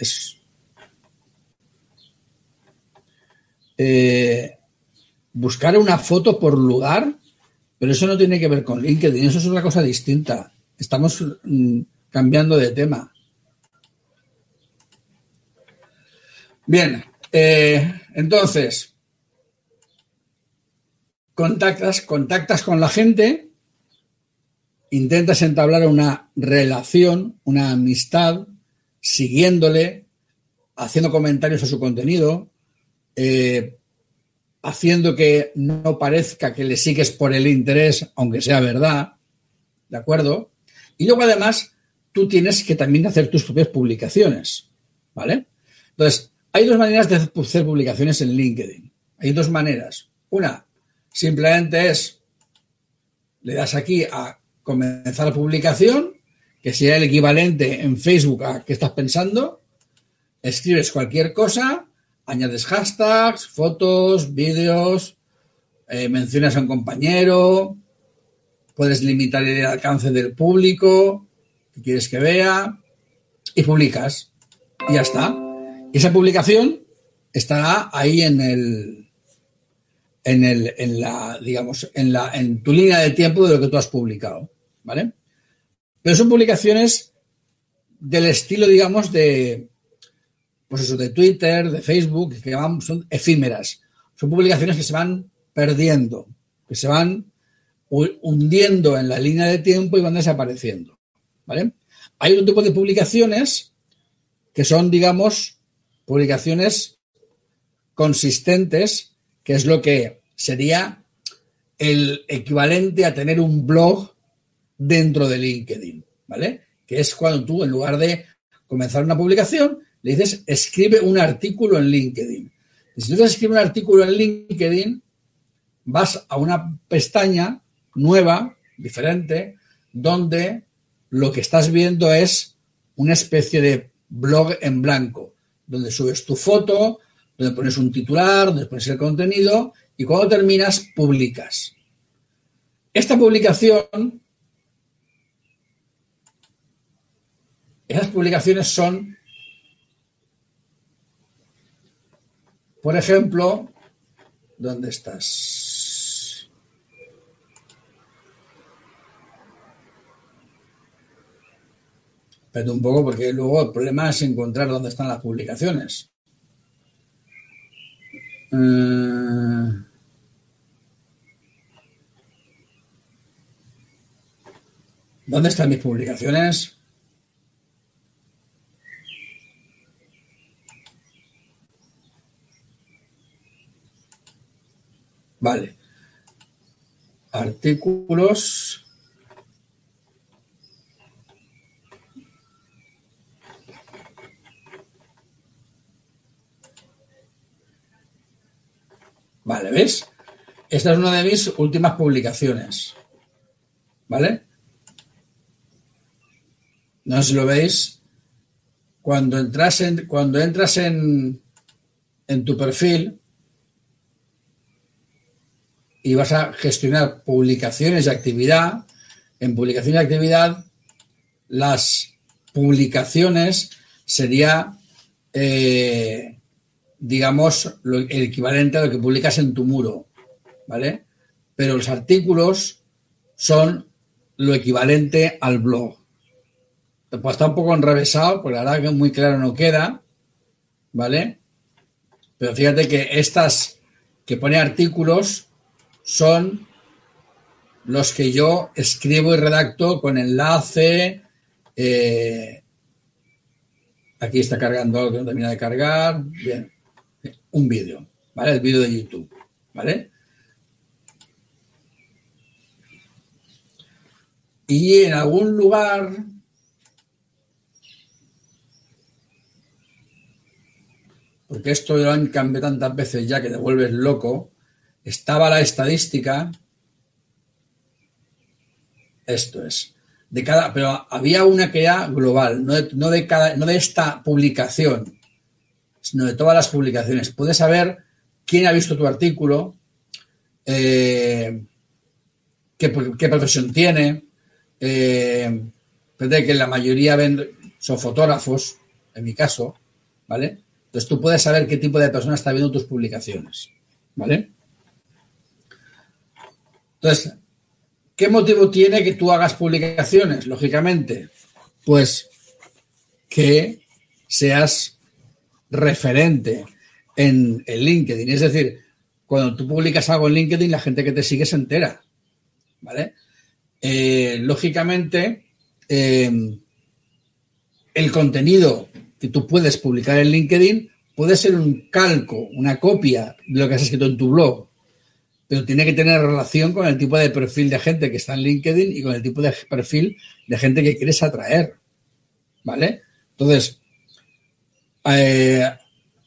es eh, buscar una foto por lugar, pero eso no tiene que ver con LinkedIn, eso es una cosa distinta. Estamos mm, cambiando de tema. Bien, eh, entonces, contactas, contactas con la gente, intentas entablar una relación, una amistad, siguiéndole, haciendo comentarios a su contenido, eh, haciendo que no parezca que le sigues por el interés, aunque sea verdad, ¿de acuerdo? Y luego además tú tienes que también hacer tus propias publicaciones, ¿vale? Entonces, hay dos maneras de hacer publicaciones en LinkedIn. Hay dos maneras. Una, simplemente es, le das aquí a comenzar la publicación que sería el equivalente en Facebook a qué estás pensando, escribes cualquier cosa, añades hashtags, fotos, vídeos, eh, mencionas a un compañero, puedes limitar el alcance del público que quieres que vea y publicas. Y ya está. Y esa publicación estará ahí en el en el en la digamos en la en tu línea de tiempo de lo que tú has publicado, ¿vale? Pero son publicaciones del estilo, digamos, de, pues eso, de Twitter, de Facebook, que son efímeras. Son publicaciones que se van perdiendo, que se van hundiendo en la línea de tiempo y van desapareciendo. ¿Vale? Hay otro tipo de publicaciones que son, digamos, publicaciones consistentes, que es lo que sería el equivalente a tener un blog dentro de LinkedIn, ¿vale? Que es cuando tú, en lugar de comenzar una publicación, le dices, escribe un artículo en LinkedIn. Y si tú escribes un artículo en LinkedIn, vas a una pestaña nueva, diferente, donde lo que estás viendo es una especie de blog en blanco, donde subes tu foto, donde pones un titular, donde pones el contenido y cuando terminas, publicas. Esta publicación Esas publicaciones son, por ejemplo, ¿dónde estás? pero un poco porque luego el problema es encontrar dónde están las publicaciones. Eh, ¿Dónde están mis publicaciones? Vale. Artículos. Vale, ¿ves? Esta es una de mis últimas publicaciones. ¿Vale? No sé si lo veis. Cuando entras en, cuando entras en, en tu perfil y vas a gestionar publicaciones de actividad, en publicaciones de actividad, las publicaciones sería, eh, digamos, el equivalente a lo que publicas en tu muro, ¿vale? Pero los artículos son lo equivalente al blog. Pues está un poco enrevesado, porque la verdad que muy claro no queda, ¿vale? Pero fíjate que estas que pone artículos son los que yo escribo y redacto con enlace. Eh, aquí está cargando algo que no termina de cargar. Bien, un vídeo, ¿vale? El vídeo de YouTube, ¿vale? Y en algún lugar porque esto lo han cambiado tantas veces ya que te vuelves loco, estaba la estadística, esto es, de cada, pero había una que era global, no de, cada, no de esta publicación, sino de todas las publicaciones. Puedes saber quién ha visto tu artículo, eh, qué, profesión tiene, eh, que la mayoría son fotógrafos, en mi caso, ¿vale? Entonces tú puedes saber qué tipo de persona está viendo tus publicaciones. ¿Vale? Entonces, ¿qué motivo tiene que tú hagas publicaciones? Lógicamente, pues que seas referente en el LinkedIn. Es decir, cuando tú publicas algo en LinkedIn, la gente que te sigue se entera. ¿Vale? Eh, lógicamente, eh, el contenido que tú puedes publicar en LinkedIn puede ser un calco, una copia de lo que has escrito en tu blog, pero tiene que tener relación con el tipo de perfil de gente que está en LinkedIn y con el tipo de perfil de gente que quieres atraer. ¿Vale? Entonces, eh,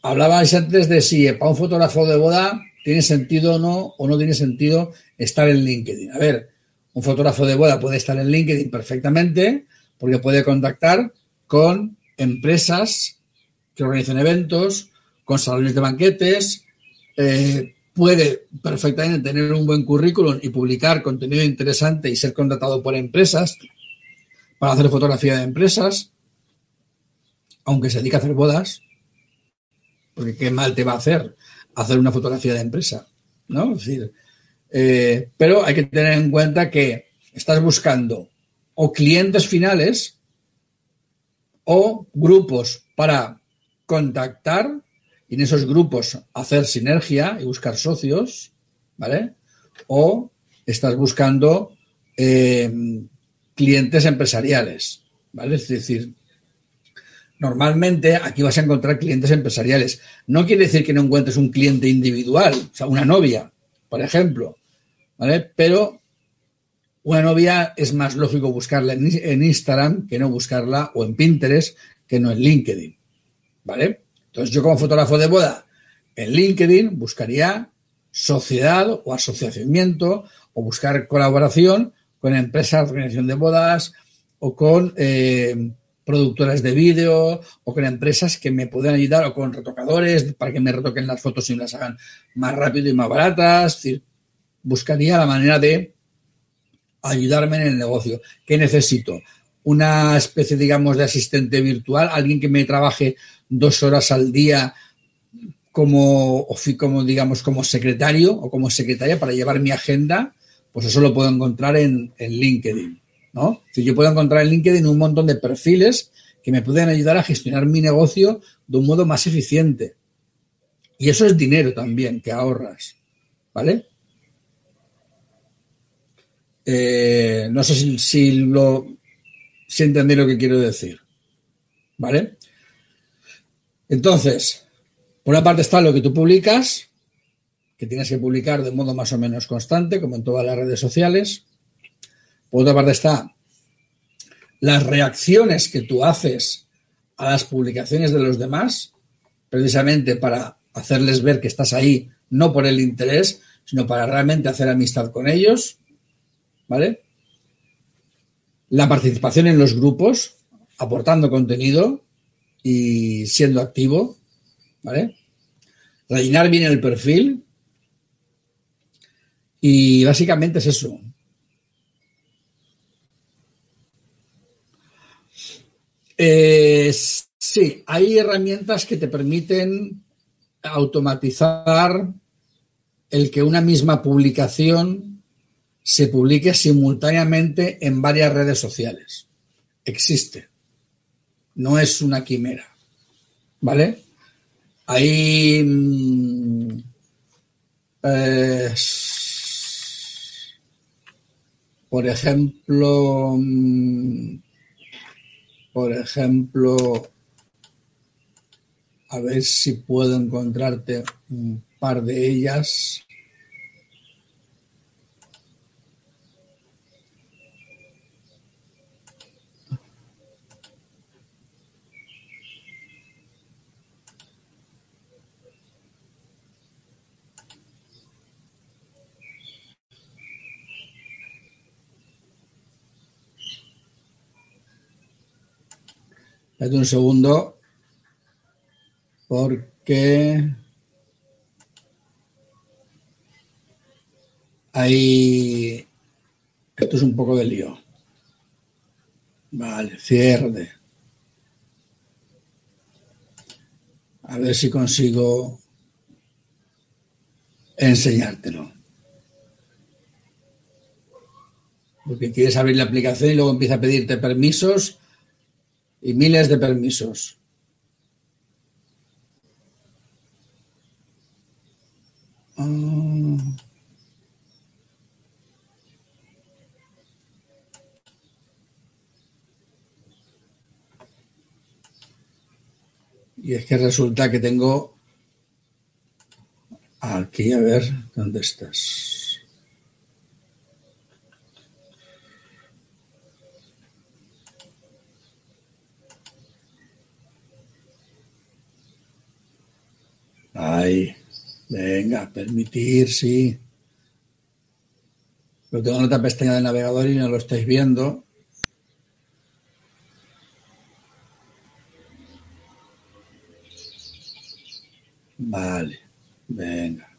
hablabais antes de si para un fotógrafo de boda tiene sentido o no, o no tiene sentido estar en LinkedIn. A ver, un fotógrafo de boda puede estar en LinkedIn perfectamente porque puede contactar con empresas que organizan eventos, con salones de banquetes, eh, puede perfectamente tener un buen currículum y publicar contenido interesante y ser contratado por empresas para hacer fotografía de empresas, aunque se dedique a hacer bodas, porque qué mal te va a hacer hacer una fotografía de empresa, ¿no? Es decir, eh, pero hay que tener en cuenta que estás buscando o clientes finales o grupos para contactar y en esos grupos hacer sinergia y buscar socios, ¿vale? O estás buscando eh, clientes empresariales, ¿vale? Es decir, normalmente aquí vas a encontrar clientes empresariales. No quiere decir que no encuentres un cliente individual, o sea, una novia, por ejemplo, ¿vale? Pero una novia es más lógico buscarla en Instagram que no buscarla o en Pinterest que no en LinkedIn. ¿Vale? Entonces yo como fotógrafo de boda en LinkedIn buscaría sociedad o asociamiento o buscar colaboración con empresas organización de bodas o con eh, productoras de vídeo o con empresas que me puedan ayudar o con retocadores para que me retoquen las fotos y me las hagan más rápido y más baratas. Es decir, buscaría la manera de ayudarme en el negocio. ¿Qué necesito? Una especie, digamos, de asistente virtual, alguien que me trabaje dos horas al día como, como digamos, como secretario o como secretaria para llevar mi agenda, pues eso lo puedo encontrar en, LinkedIn, ¿no? Si yo puedo encontrar en LinkedIn un montón de perfiles que me pueden ayudar a gestionar mi negocio de un modo más eficiente. Y eso es dinero también que ahorras, ¿vale? Eh, no sé si, lo si entendéis lo que quiero decir. ¿Vale? Entonces, por una parte está lo que tú publicas, que tienes que publicar de modo más o menos constante, como en todas las redes sociales. Por otra parte está las reacciones que tú haces a las publicaciones de los demás, precisamente para hacerles ver que estás ahí, no por el interés, sino para realmente hacer amistad con ellos. ¿Vale? La participación en los grupos, aportando contenido y siendo activo. ¿Vale? Rellenar bien el perfil. Y básicamente es eso. Eh, sí, hay herramientas que te permiten automatizar el que una misma publicación se publique simultáneamente en varias redes sociales. Existe. No es una quimera. ¿Vale? Hay. Mm, eh, por ejemplo. Por ejemplo. A ver si puedo encontrarte un par de ellas. Espérate un segundo, porque hay... Esto es un poco de lío. Vale, cierre. A ver si consigo enseñártelo. Porque quieres abrir la aplicación y luego empieza a pedirte permisos y miles de permisos. Ah. Y es que resulta que tengo aquí, a ver, ¿dónde estás? Ay, venga, permitir, sí. Lo tengo en otra pestaña del navegador y no lo estáis viendo. Vale, venga.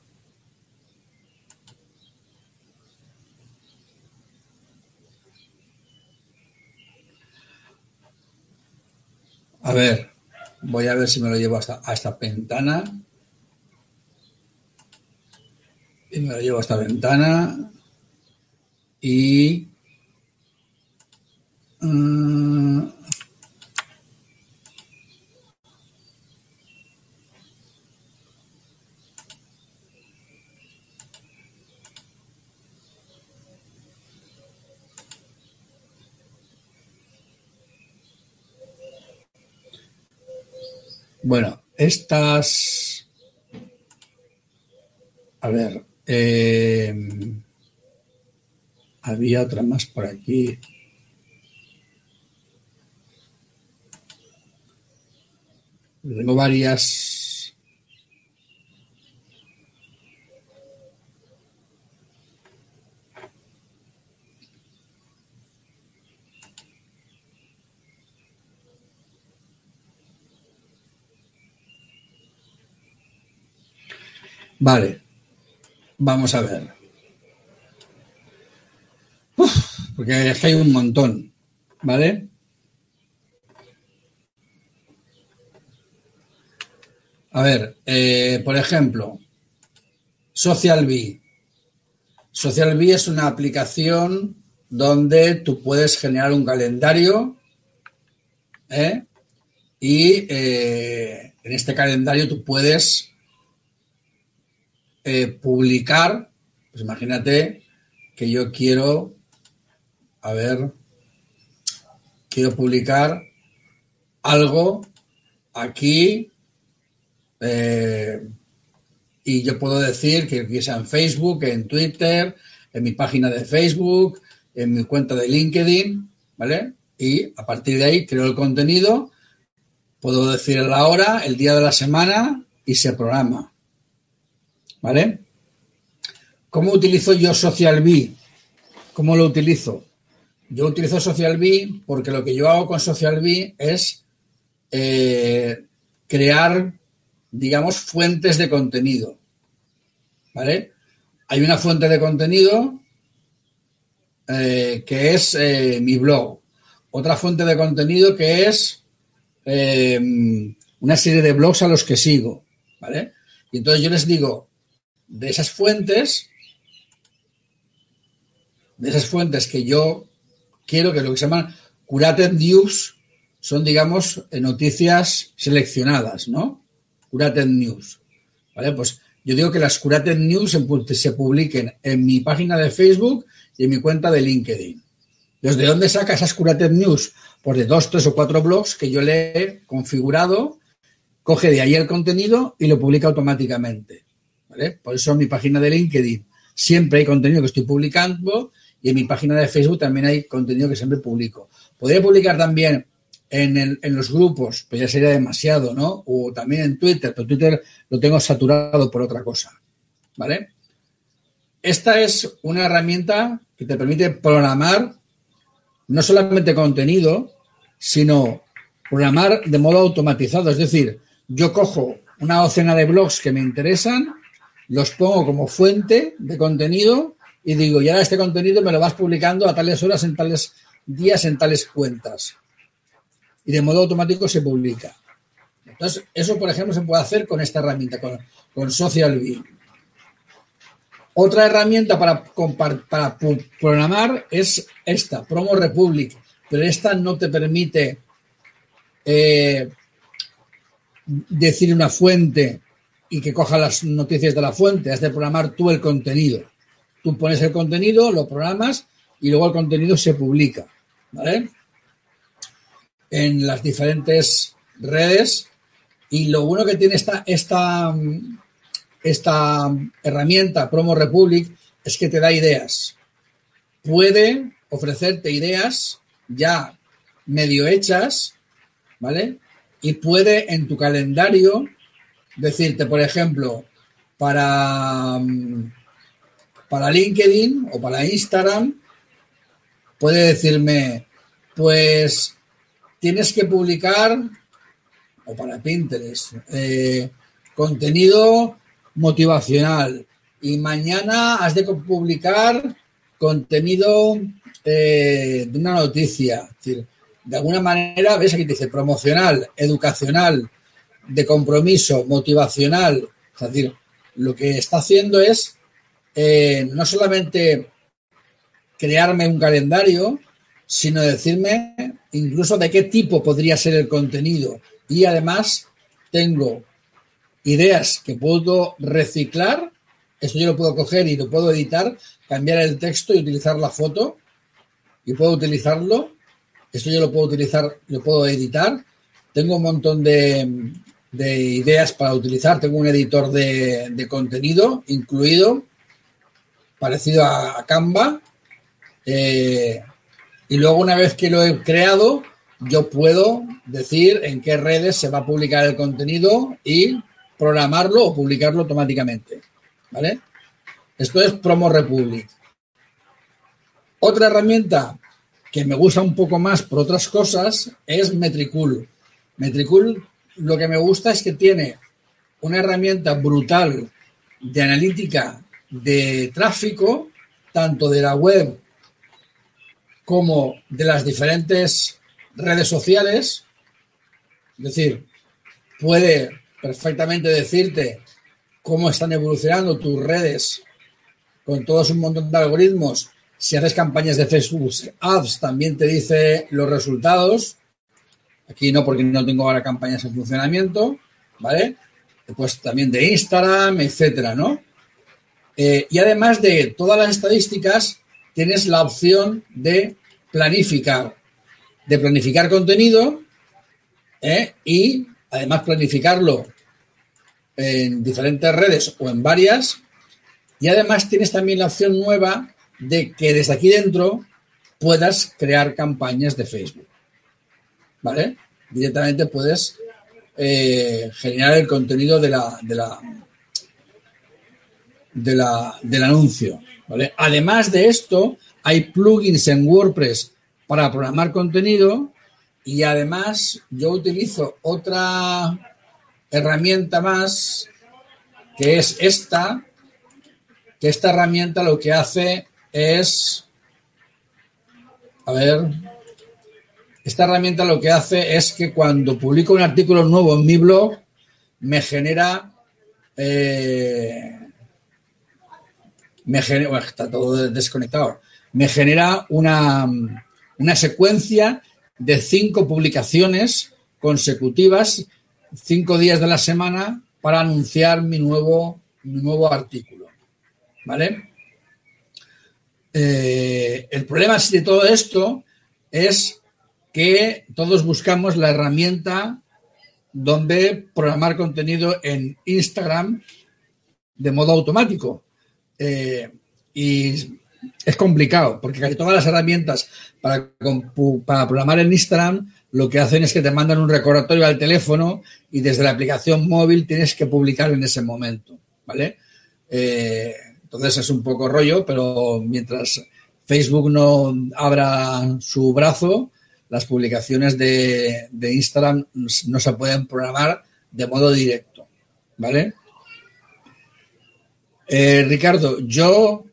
A ver, voy a ver si me lo llevo hasta, a esta ventana. Y me lo llevo a esta ventana. Y... Uh, Bueno, estas. A ver. Eh, había otra más por aquí. Tengo varias. Vale, vamos a ver. Porque es que hay un montón, ¿vale? A ver, eh, por ejemplo, SocialBee. SocialBee es una aplicación donde tú puedes generar un calendario ¿eh? y eh, en este calendario tú puedes eh, publicar, pues imagínate que yo quiero, a ver, quiero publicar algo aquí, eh, y yo puedo decir que sea en Facebook, en Twitter, en mi página de Facebook, en mi cuenta de LinkedIn, ¿vale? Y a partir de ahí creo el contenido, puedo decir la hora, el día de la semana y se programa. ¿Vale? ¿Cómo utilizo yo Social Bee? ¿Cómo lo utilizo? Yo utilizo Social Bee porque lo que yo hago con Social Bee es eh, crear, digamos, fuentes de contenido. ¿Vale? Hay una fuente de contenido eh, que es eh, mi blog. Otra fuente de contenido que es una serie de blogs a los que sigo. ¿Vale? Y entonces yo les digo, de esas fuentes, de esas fuentes que yo quiero, que lo que se llaman curated news, son, digamos, noticias seleccionadas, ¿no? Curated news. ¿Vale? Pues yo digo que las curated news se publiquen en mi página de Facebook y en mi cuenta de LinkedIn. Entonces, ¿de dónde saca esas curated news? Pues de dos, tres o cuatro blogs que yo le he configurado, coge de ahí el contenido y lo publica automáticamente. Por eso en mi página de LinkedIn siempre hay contenido que estoy publicando y en mi página de Facebook también hay contenido que siempre publico. Podría publicar también en, los grupos, pues ya sería demasiado, ¿no? O también en Twitter, pero Twitter lo tengo saturado por otra cosa, ¿vale? Esta es una herramienta que te permite programar no solamente contenido, sino programar de modo automatizado. Es decir, yo cojo una docena de blogs que me interesan, los pongo como fuente de contenido y digo, ya este contenido me lo vas publicando a tales horas, en tales días, en tales cuentas. Y de modo automático se publica. Entonces, eso, por ejemplo, se puede hacer con esta herramienta, con, con Social Otra herramienta para, para programar es esta, Promo Republic, pero esta no te permite eh, decir una fuente y que coja las noticias de la fuente, has de programar tú el contenido. Tú pones el contenido, lo programas y luego el contenido se publica, ¿vale? En las diferentes redes. Y lo bueno que tiene esta, esta, esta herramienta Promo Republic es que te da ideas. Puede ofrecerte ideas ya medio hechas, ¿vale? Y puede en tu calendario decirte, por ejemplo, para para LinkedIn o para Instagram, puede decirme, pues tienes que publicar, o para Pinterest, eh, contenido motivacional y mañana has de publicar contenido eh, de una noticia. de alguna manera, ves aquí te dice promocional, educacional, de compromiso, motivacional. Es decir, lo que está haciendo es eh, no solamente crearme un calendario, sino decirme incluso de qué tipo podría ser el contenido. Y además tengo ideas que puedo reciclar. Esto yo lo puedo coger y lo puedo editar, cambiar el texto y utilizar la foto. Y puedo utilizarlo. Esto yo lo puedo utilizar, lo puedo editar. Tengo un montón de, ideas para utilizar. Tengo un editor de, de contenido incluido parecido a, Canva. Eh, y luego una vez que lo he creado, yo puedo decir en qué redes se va a publicar el contenido y programarlo o publicarlo automáticamente. ¿Vale? Esto es Promo Republic. Otra herramienta que me gusta un poco más por otras cosas es Metricool. Metricool lo que me gusta es que tiene una herramienta brutal de analítica de tráfico, tanto de la web como de las diferentes redes sociales. Es decir, puede perfectamente decirte cómo están evolucionando tus redes con todos un montón de algoritmos. Si haces campañas de Facebook Ads, también te dice los resultados. Aquí no, porque no tengo ahora campañas en funcionamiento, ¿vale? Pues también de Instagram, etcétera, ¿no? Eh, y además de todas las estadísticas, tienes la opción de planificar, de planificar contenido ¿eh? y además planificarlo en diferentes redes o en varias. Y además tienes también la opción nueva de que desde aquí dentro puedas crear campañas de Facebook. ¿Vale? Directamente puedes eh, generar el contenido de la, de la, de la, del anuncio. ¿vale? Además de esto, hay plugins en WordPress para programar contenido y además yo utilizo otra herramienta más que es esta, que esta herramienta lo que hace es, a ver, esta herramienta lo que hace es que cuando publico un artículo nuevo en mi blog, me genera, eh, me genera, está todo desconectado, me genera una, una secuencia de cinco publicaciones consecutivas, cinco días de la semana, para anunciar mi nuevo, mi nuevo artículo. ¿Vale? Eh, el problema de todo esto es que todos buscamos la herramienta donde programar contenido en Instagram de modo automático. Eh, y es complicado, porque casi todas las herramientas para, programar en Instagram lo que hacen es que te mandan un recordatorio al teléfono y desde la aplicación móvil tienes que publicar en ese momento, ¿vale? Eh, entonces es un poco rollo, pero mientras Facebook no abra su brazo, las publicaciones de, Instagram no se pueden programar de modo directo, ¿vale? Eh, Ricardo, yo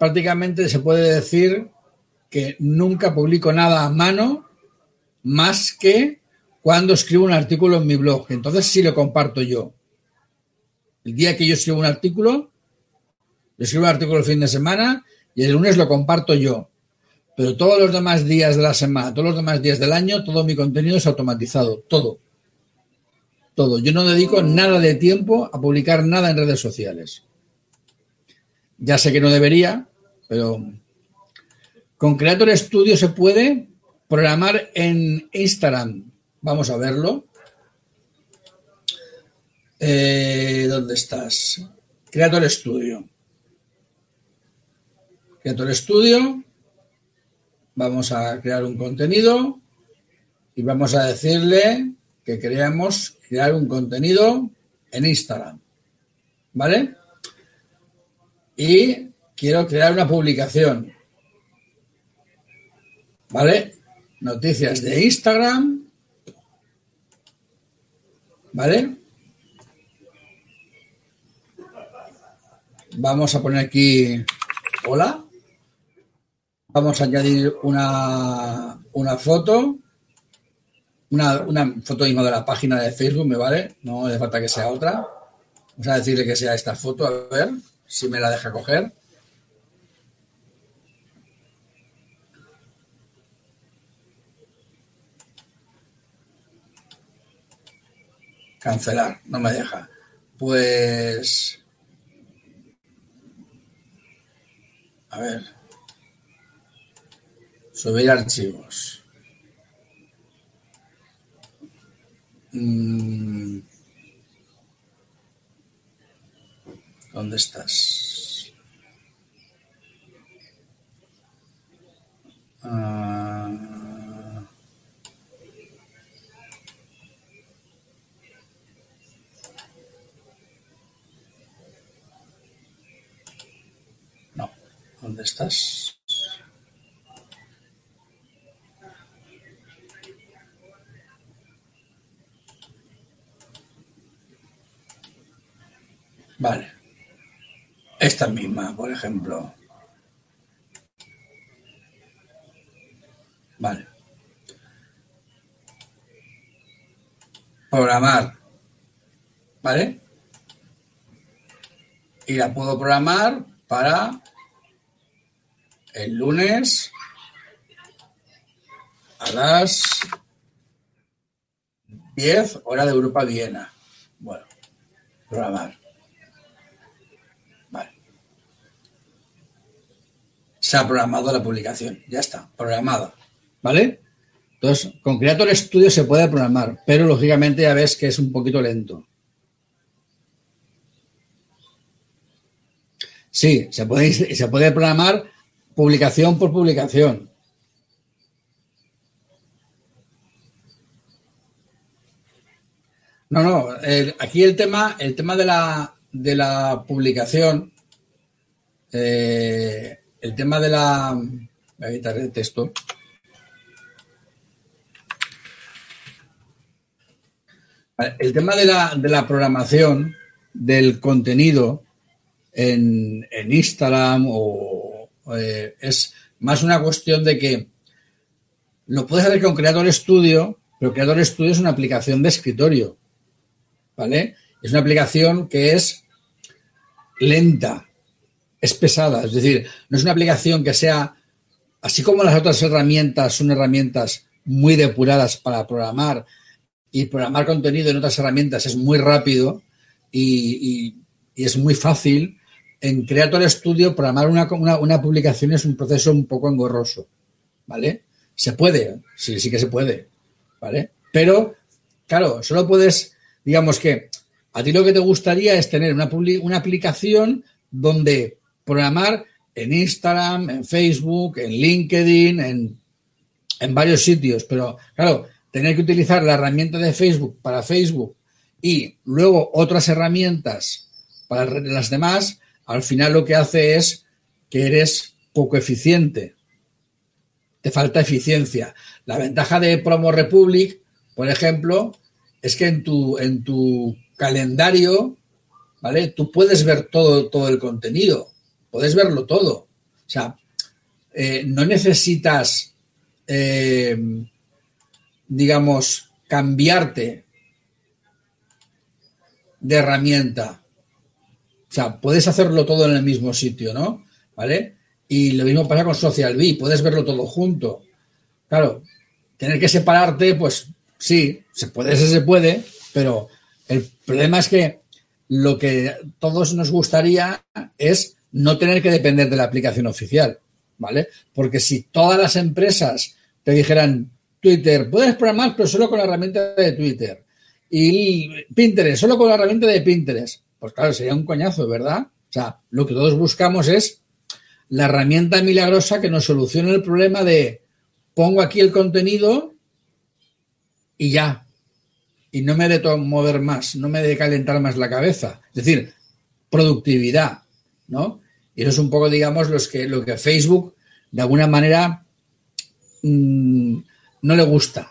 prácticamente se puede decir que nunca publico nada a mano más que cuando escribo un artículo en mi blog. Entonces sí lo comparto yo. El día que yo escribo un artículo, escribo un artículo el fin de semana y el lunes lo comparto yo. Pero todos los demás días de la semana, todos los demás días del año, todo mi contenido es automatizado, todo. Todo. Yo no dedico nada de tiempo a publicar nada en redes sociales. Ya sé que no debería, pero con Creator Studio se puede programar en Instagram. Vamos a verlo. Eh, ¿Dónde estás? Creator Studio. Creator Studio vamos a crear un contenido y vamos a decirle que queremos crear un contenido en Instagram. ¿Vale? Y quiero crear una publicación. ¿Vale? Noticias de Instagram. ¿Vale? Vamos a poner aquí hola. Vamos a añadir una, una foto, una, una, foto mismo de la página de Facebook, me vale, no hace falta que sea otra. Vamos a decirle que sea esta foto, a ver si me la deja coger. Cancelar, no me deja. Pues... A ver. Subir archivos. Mm. ¿Dónde estás? Ah. No, ¿dónde estás? Vale. Esta misma, por ejemplo. Vale. Programar. ¿Vale? Y la puedo programar para el lunes a las 10 hora de Europa Viena. Bueno, programar. programado la publicación. Ya está, programada. ¿Vale? Entonces, con Creator Studio se puede programar, pero lógicamente ya ves que es un poquito lento. Sí, se puede, se puede programar publicación por publicación. No, no, aquí el tema, el tema de la, de la publicación eh, el tema de la. Voy a quitar el texto. El tema de la, de la programación del contenido en, Instagram o eh, es más una cuestión de que lo puedes hacer con Creator Studio, pero Creator Studio es una aplicación de escritorio, ¿vale? Es una aplicación que es lenta, es pesada, es decir, no es una aplicación que sea, así como las otras herramientas son herramientas muy depuradas para programar y programar contenido en otras herramientas es muy rápido y es muy fácil, en Creator Studio programar una, una, publicación es un proceso un poco engorroso, ¿vale? Se puede, sí, sí que se puede, ¿vale? Pero, claro, solo puedes, digamos que a ti lo que te gustaría es tener una, una aplicación donde programar en Instagram, en Facebook, en LinkedIn, en, en varios sitios, pero claro, tener que utilizar la herramienta de Facebook para Facebook y luego otras herramientas para las demás, al final lo que hace es que eres poco eficiente. Te falta eficiencia. La ventaja de Promo Republic, por ejemplo, es que en tu, en tu calendario, ¿vale? Tú puedes ver todo, todo el contenido, puedes verlo todo. O sea, eh, no necesitas, eh, digamos, cambiarte de herramienta. O sea, puedes hacerlo todo en el mismo sitio, ¿no? ¿Vale? Y lo mismo pasa con Social B, puedes verlo todo junto. Claro, tener que separarte, pues sí, se puede, se puede, pero el problema es que lo que todos nos gustaría es no tener que depender de la aplicación oficial, ¿vale? Porque si todas las empresas te dijeran, Twitter, puedes programar, pero solo con la herramienta de Twitter. Y Pinterest, solo con la herramienta de Pinterest pues claro, sería un coñazo, ¿verdad? O sea, lo que todos buscamos es la herramienta milagrosa que nos solucione el problema de pongo aquí el contenido y ya. Y no me de mover más, no me de calentar más la cabeza. Es decir, productividad, ¿no? Y eso es un poco, digamos, los que, lo que Facebook, de alguna manera, mm, no le gusta.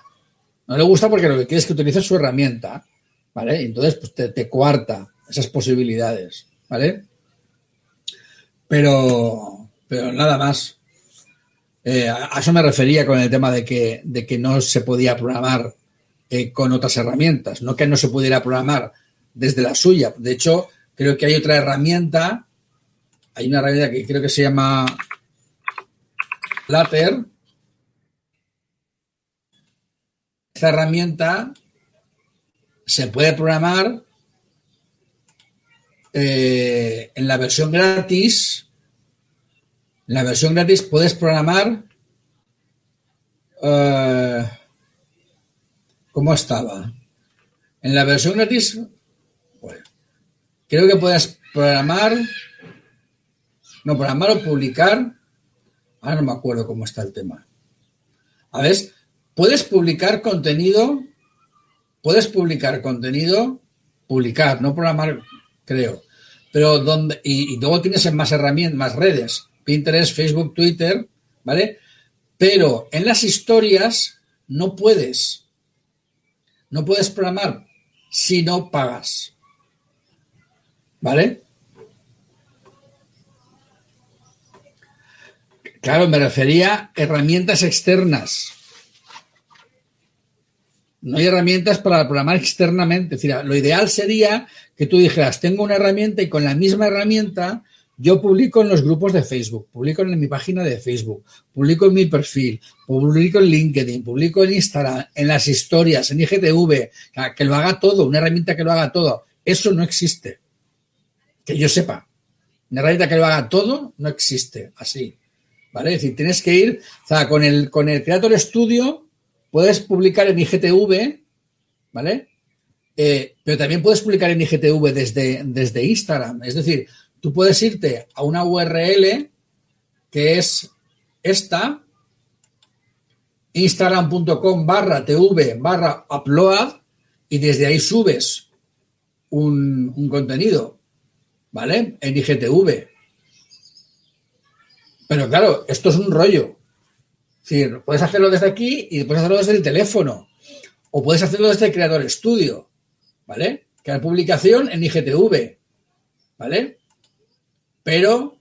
No le gusta porque lo que quiere es que utilices su herramienta, ¿vale? entonces, pues te, te coarta esas posibilidades, ¿vale? Pero, pero nada más. Eh, a eso me refería con el tema de que, de que no se podía programar eh, con otras herramientas, no que no se pudiera programar desde la suya. De hecho, creo que hay otra herramienta, hay una herramienta que creo que se llama Later. Esta herramienta se puede programar eh, en la versión gratis, en la versión gratis puedes programar uh, ¿cómo estaba? En la versión gratis, creo que puedes programar, no, programar o publicar, ahora no me acuerdo cómo está el tema. A ver, puedes publicar contenido, puedes publicar contenido, publicar, no programar creo. Pero donde, y, luego tienes más herramientas, más redes, Pinterest, Facebook, Twitter, ¿vale? Pero en las historias no puedes. No puedes programar si no pagas. ¿Vale? Claro, me refería a herramientas externas. No hay herramientas para programar externamente. Lo ideal sería que tú dijeras, tengo una herramienta y con la misma herramienta yo publico en los grupos de Facebook, publico en mi página de Facebook, publico en mi perfil, publico en LinkedIn, publico en Instagram, en las historias, en IGTV, que lo haga todo, una herramienta que lo haga todo. Eso no existe. Que yo sepa. Una herramienta que lo haga todo no existe así. ¿Vale? Es decir, tienes que ir, con el, con el Creator Studio puedes publicar en IGTV, ¿vale? Eh, pero también puedes publicar en IGTV desde, desde Instagram. Es decir, tú puedes irte a una URL que es esta, instagram.com barra tv barra upload y desde ahí subes un, un contenido, ¿vale? En IGTV. Pero claro, esto es un rollo. Decir, puedes hacerlo desde aquí y puedes hacerlo desde el teléfono. O puedes hacerlo desde el Creador Studio, ¿vale? Crear publicación en IGTV, ¿vale? Pero.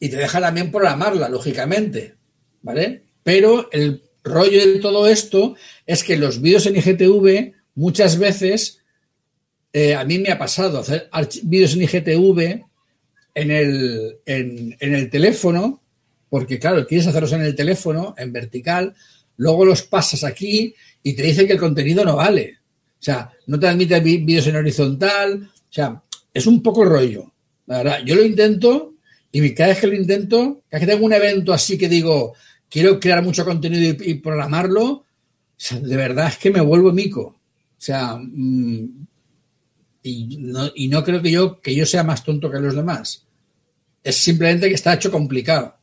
Y te deja también programarla, lógicamente, ¿vale? Pero el rollo de todo esto es que los vídeos en IGTV muchas veces. Eh, a mí me ha pasado hacer vídeos en IGTV en el, en, en el teléfono, porque claro, quieres hacerlos en el teléfono, en vertical, luego los pasas aquí y te dice que el contenido no vale. O sea, no te admite vídeos en horizontal. O sea, es un poco rollo. La verdad, yo lo intento y cada vez que lo intento, cada vez que tengo un evento así que digo, quiero crear mucho contenido y, programarlo, de verdad es que me vuelvo mico. O sea, mm, y, no, y no creo que yo, que yo sea más tonto que los demás. Es simplemente que está hecho complicado.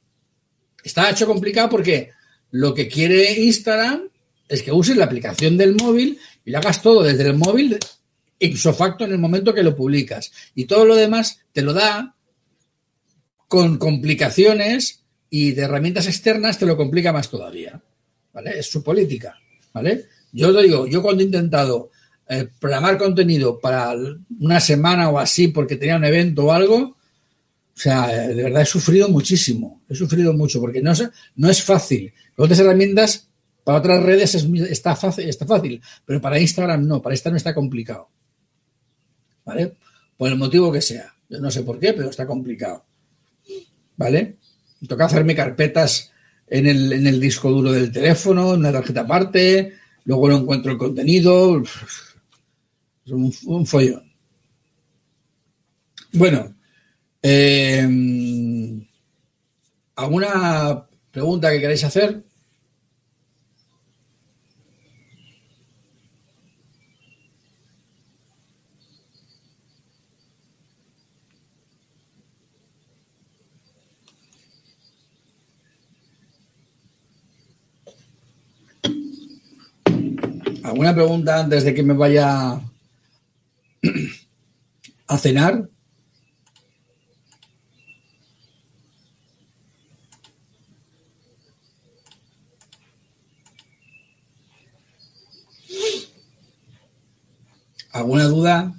Está hecho complicado porque lo que quiere Instagram es que uses la aplicación del móvil y lo hagas todo desde el móvil ipso facto en el momento que lo publicas. Y todo lo demás te lo da con complicaciones y de herramientas externas te lo complica más todavía. ¿Vale? Es su política. ¿Vale? Yo digo, yo cuando he intentado eh, programar contenido para una semana o así porque tenía un evento o algo, o sea, de verdad he sufrido muchísimo, he sufrido mucho, porque no es, no es fácil. Otras herramientas, para otras redes está, fácil, está fácil, pero para Instagram no, para Instagram está complicado. ¿Vale? Por el motivo que sea. Yo no sé por qué, pero está complicado. ¿Vale? Toca hacerme carpetas en el, en el disco duro del teléfono, en una tarjeta aparte, luego no encuentro el contenido. Es un, un follón. Bueno, eh, ¿Alguna pregunta que queráis hacer? ¿Alguna pregunta antes de que me vaya a cenar? ¿Alguna duda?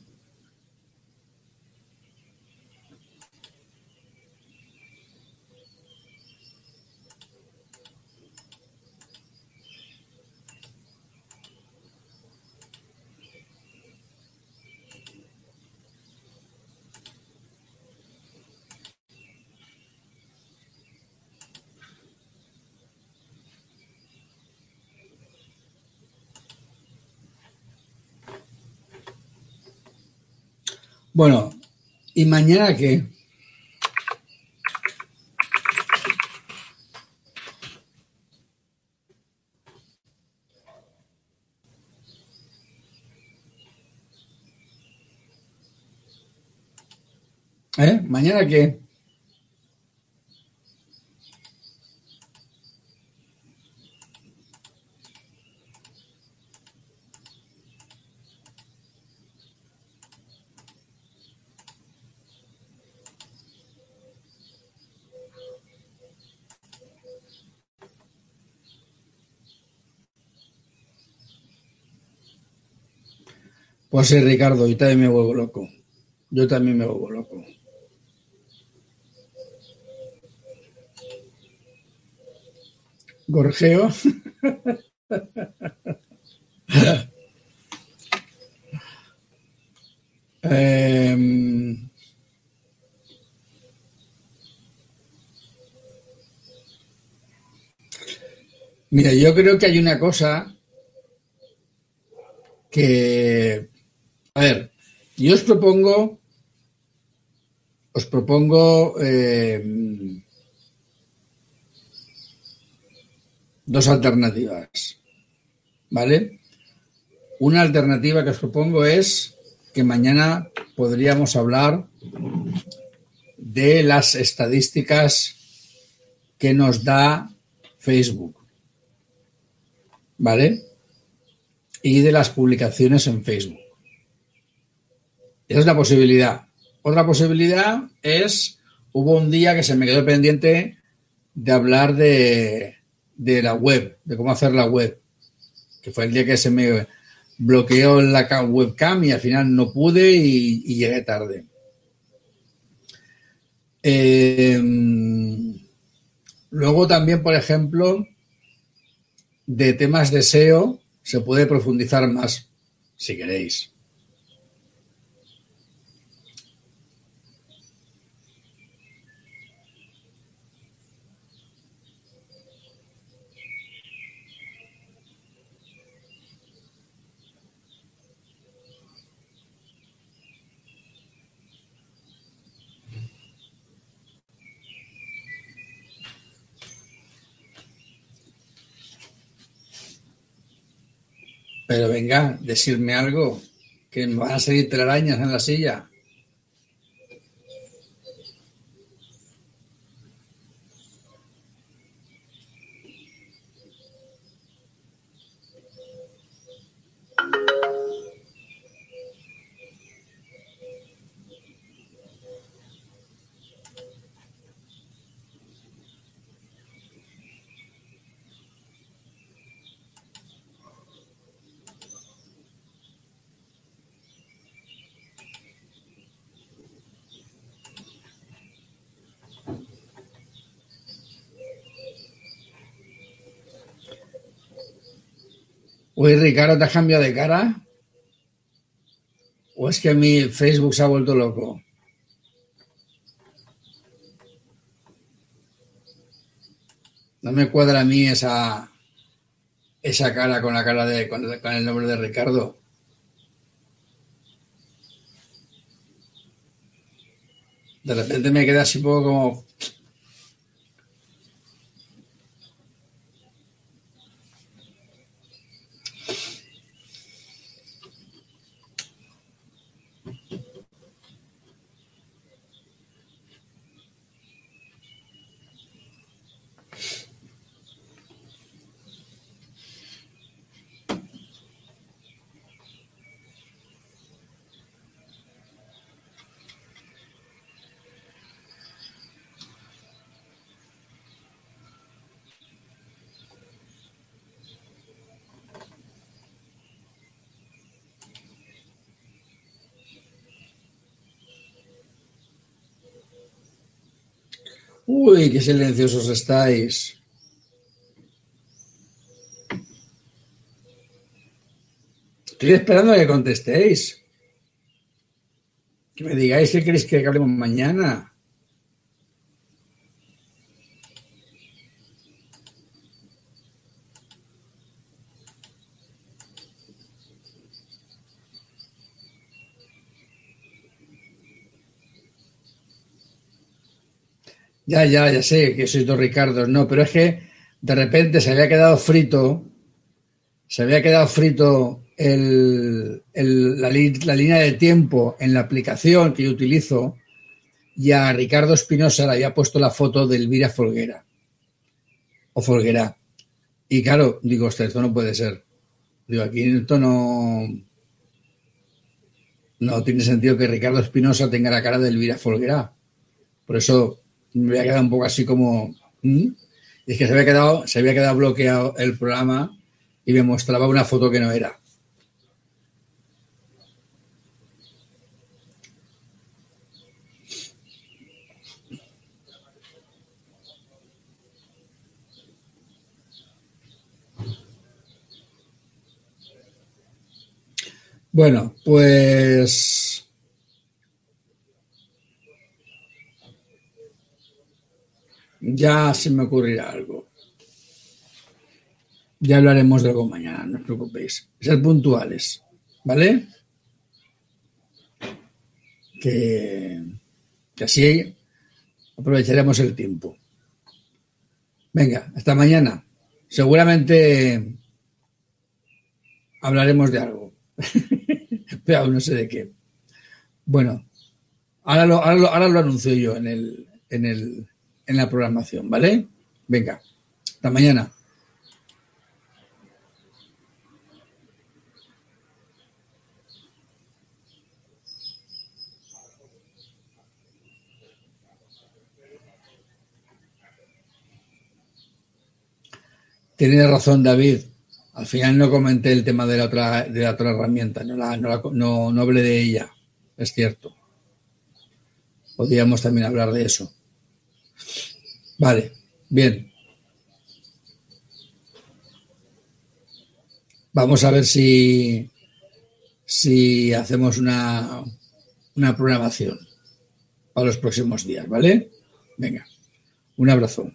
Bueno, ¿y mañana qué? ¿Eh? ¿Mañana qué? Sí, Ricardo, yo también me vuelvo loco. Yo también me vuelvo loco. Gorgeo. Em, mira, yo creo que hay una cosa que a ver, yo os propongo, os propongo eh, dos alternativas, ¿vale? Una alternativa que os propongo es que mañana podríamos hablar de las estadísticas que nos da Facebook. ¿Vale? Y de las publicaciones en Facebook. Esa es una posibilidad. Otra posibilidad es, hubo un día que se me quedó pendiente de hablar de, de la web, de cómo hacer la web, que fue el día que se me bloqueó la webcam y al final no pude y, llegué tarde. Em, luego también, por ejemplo, de temas de SEO se puede profundizar más, si queréis. Pero venga, decirme algo, que me van a salir telarañas en la silla. Oye, Ricardo, ¿te has cambiado de cara? ¿O es que mí Facebook se ha vuelto loco? No me cuadra a mí esa, esa cara con la cara de con, el nombre de Ricardo. De repente me queda así un poco como Uy, qué silenciosos estáis. Estoy esperando a que contestéis. Que me digáis qué queréis que hablemos mañana. Ya, ya, ya sé que sois dos Ricardos, no, pero es que de repente se había quedado frito, se había quedado frito la, línea de tiempo en la aplicación que yo utilizo y a Ricardo Espinosa le había puesto la foto de Elvira Folguera o Folguera. Y claro, digo, esto no puede ser. Digo, aquí esto no, no tiene sentido que Ricardo Espinosa tenga la cara de Elvira Folguera. Por eso me había quedado un poco así como... Y es que se había, quedado, se había quedado bloqueado el programa y me mostraba una foto que no era. Bueno, pues Ya se me ocurrirá algo. Ya hablaremos de algo mañana, no os preocupéis. Ser puntuales, ¿vale? Que, que así aprovecharemos el tiempo. Venga, hasta mañana. Seguramente hablaremos de algo. Pero no sé de qué. Bueno, ahora lo, ahora lo, anuncio yo en, el, en, el, en la programación, ¿vale? Venga, hasta mañana. Tienes razón, David. Al final no comenté el tema de la otra, de la otra herramienta, no, la, no, no, hablé de ella, es cierto. Podríamos también hablar de eso. Vale, bien. Vamos a ver si, si hacemos una, una programación para los próximos días, ¿vale? Venga, un abrazo.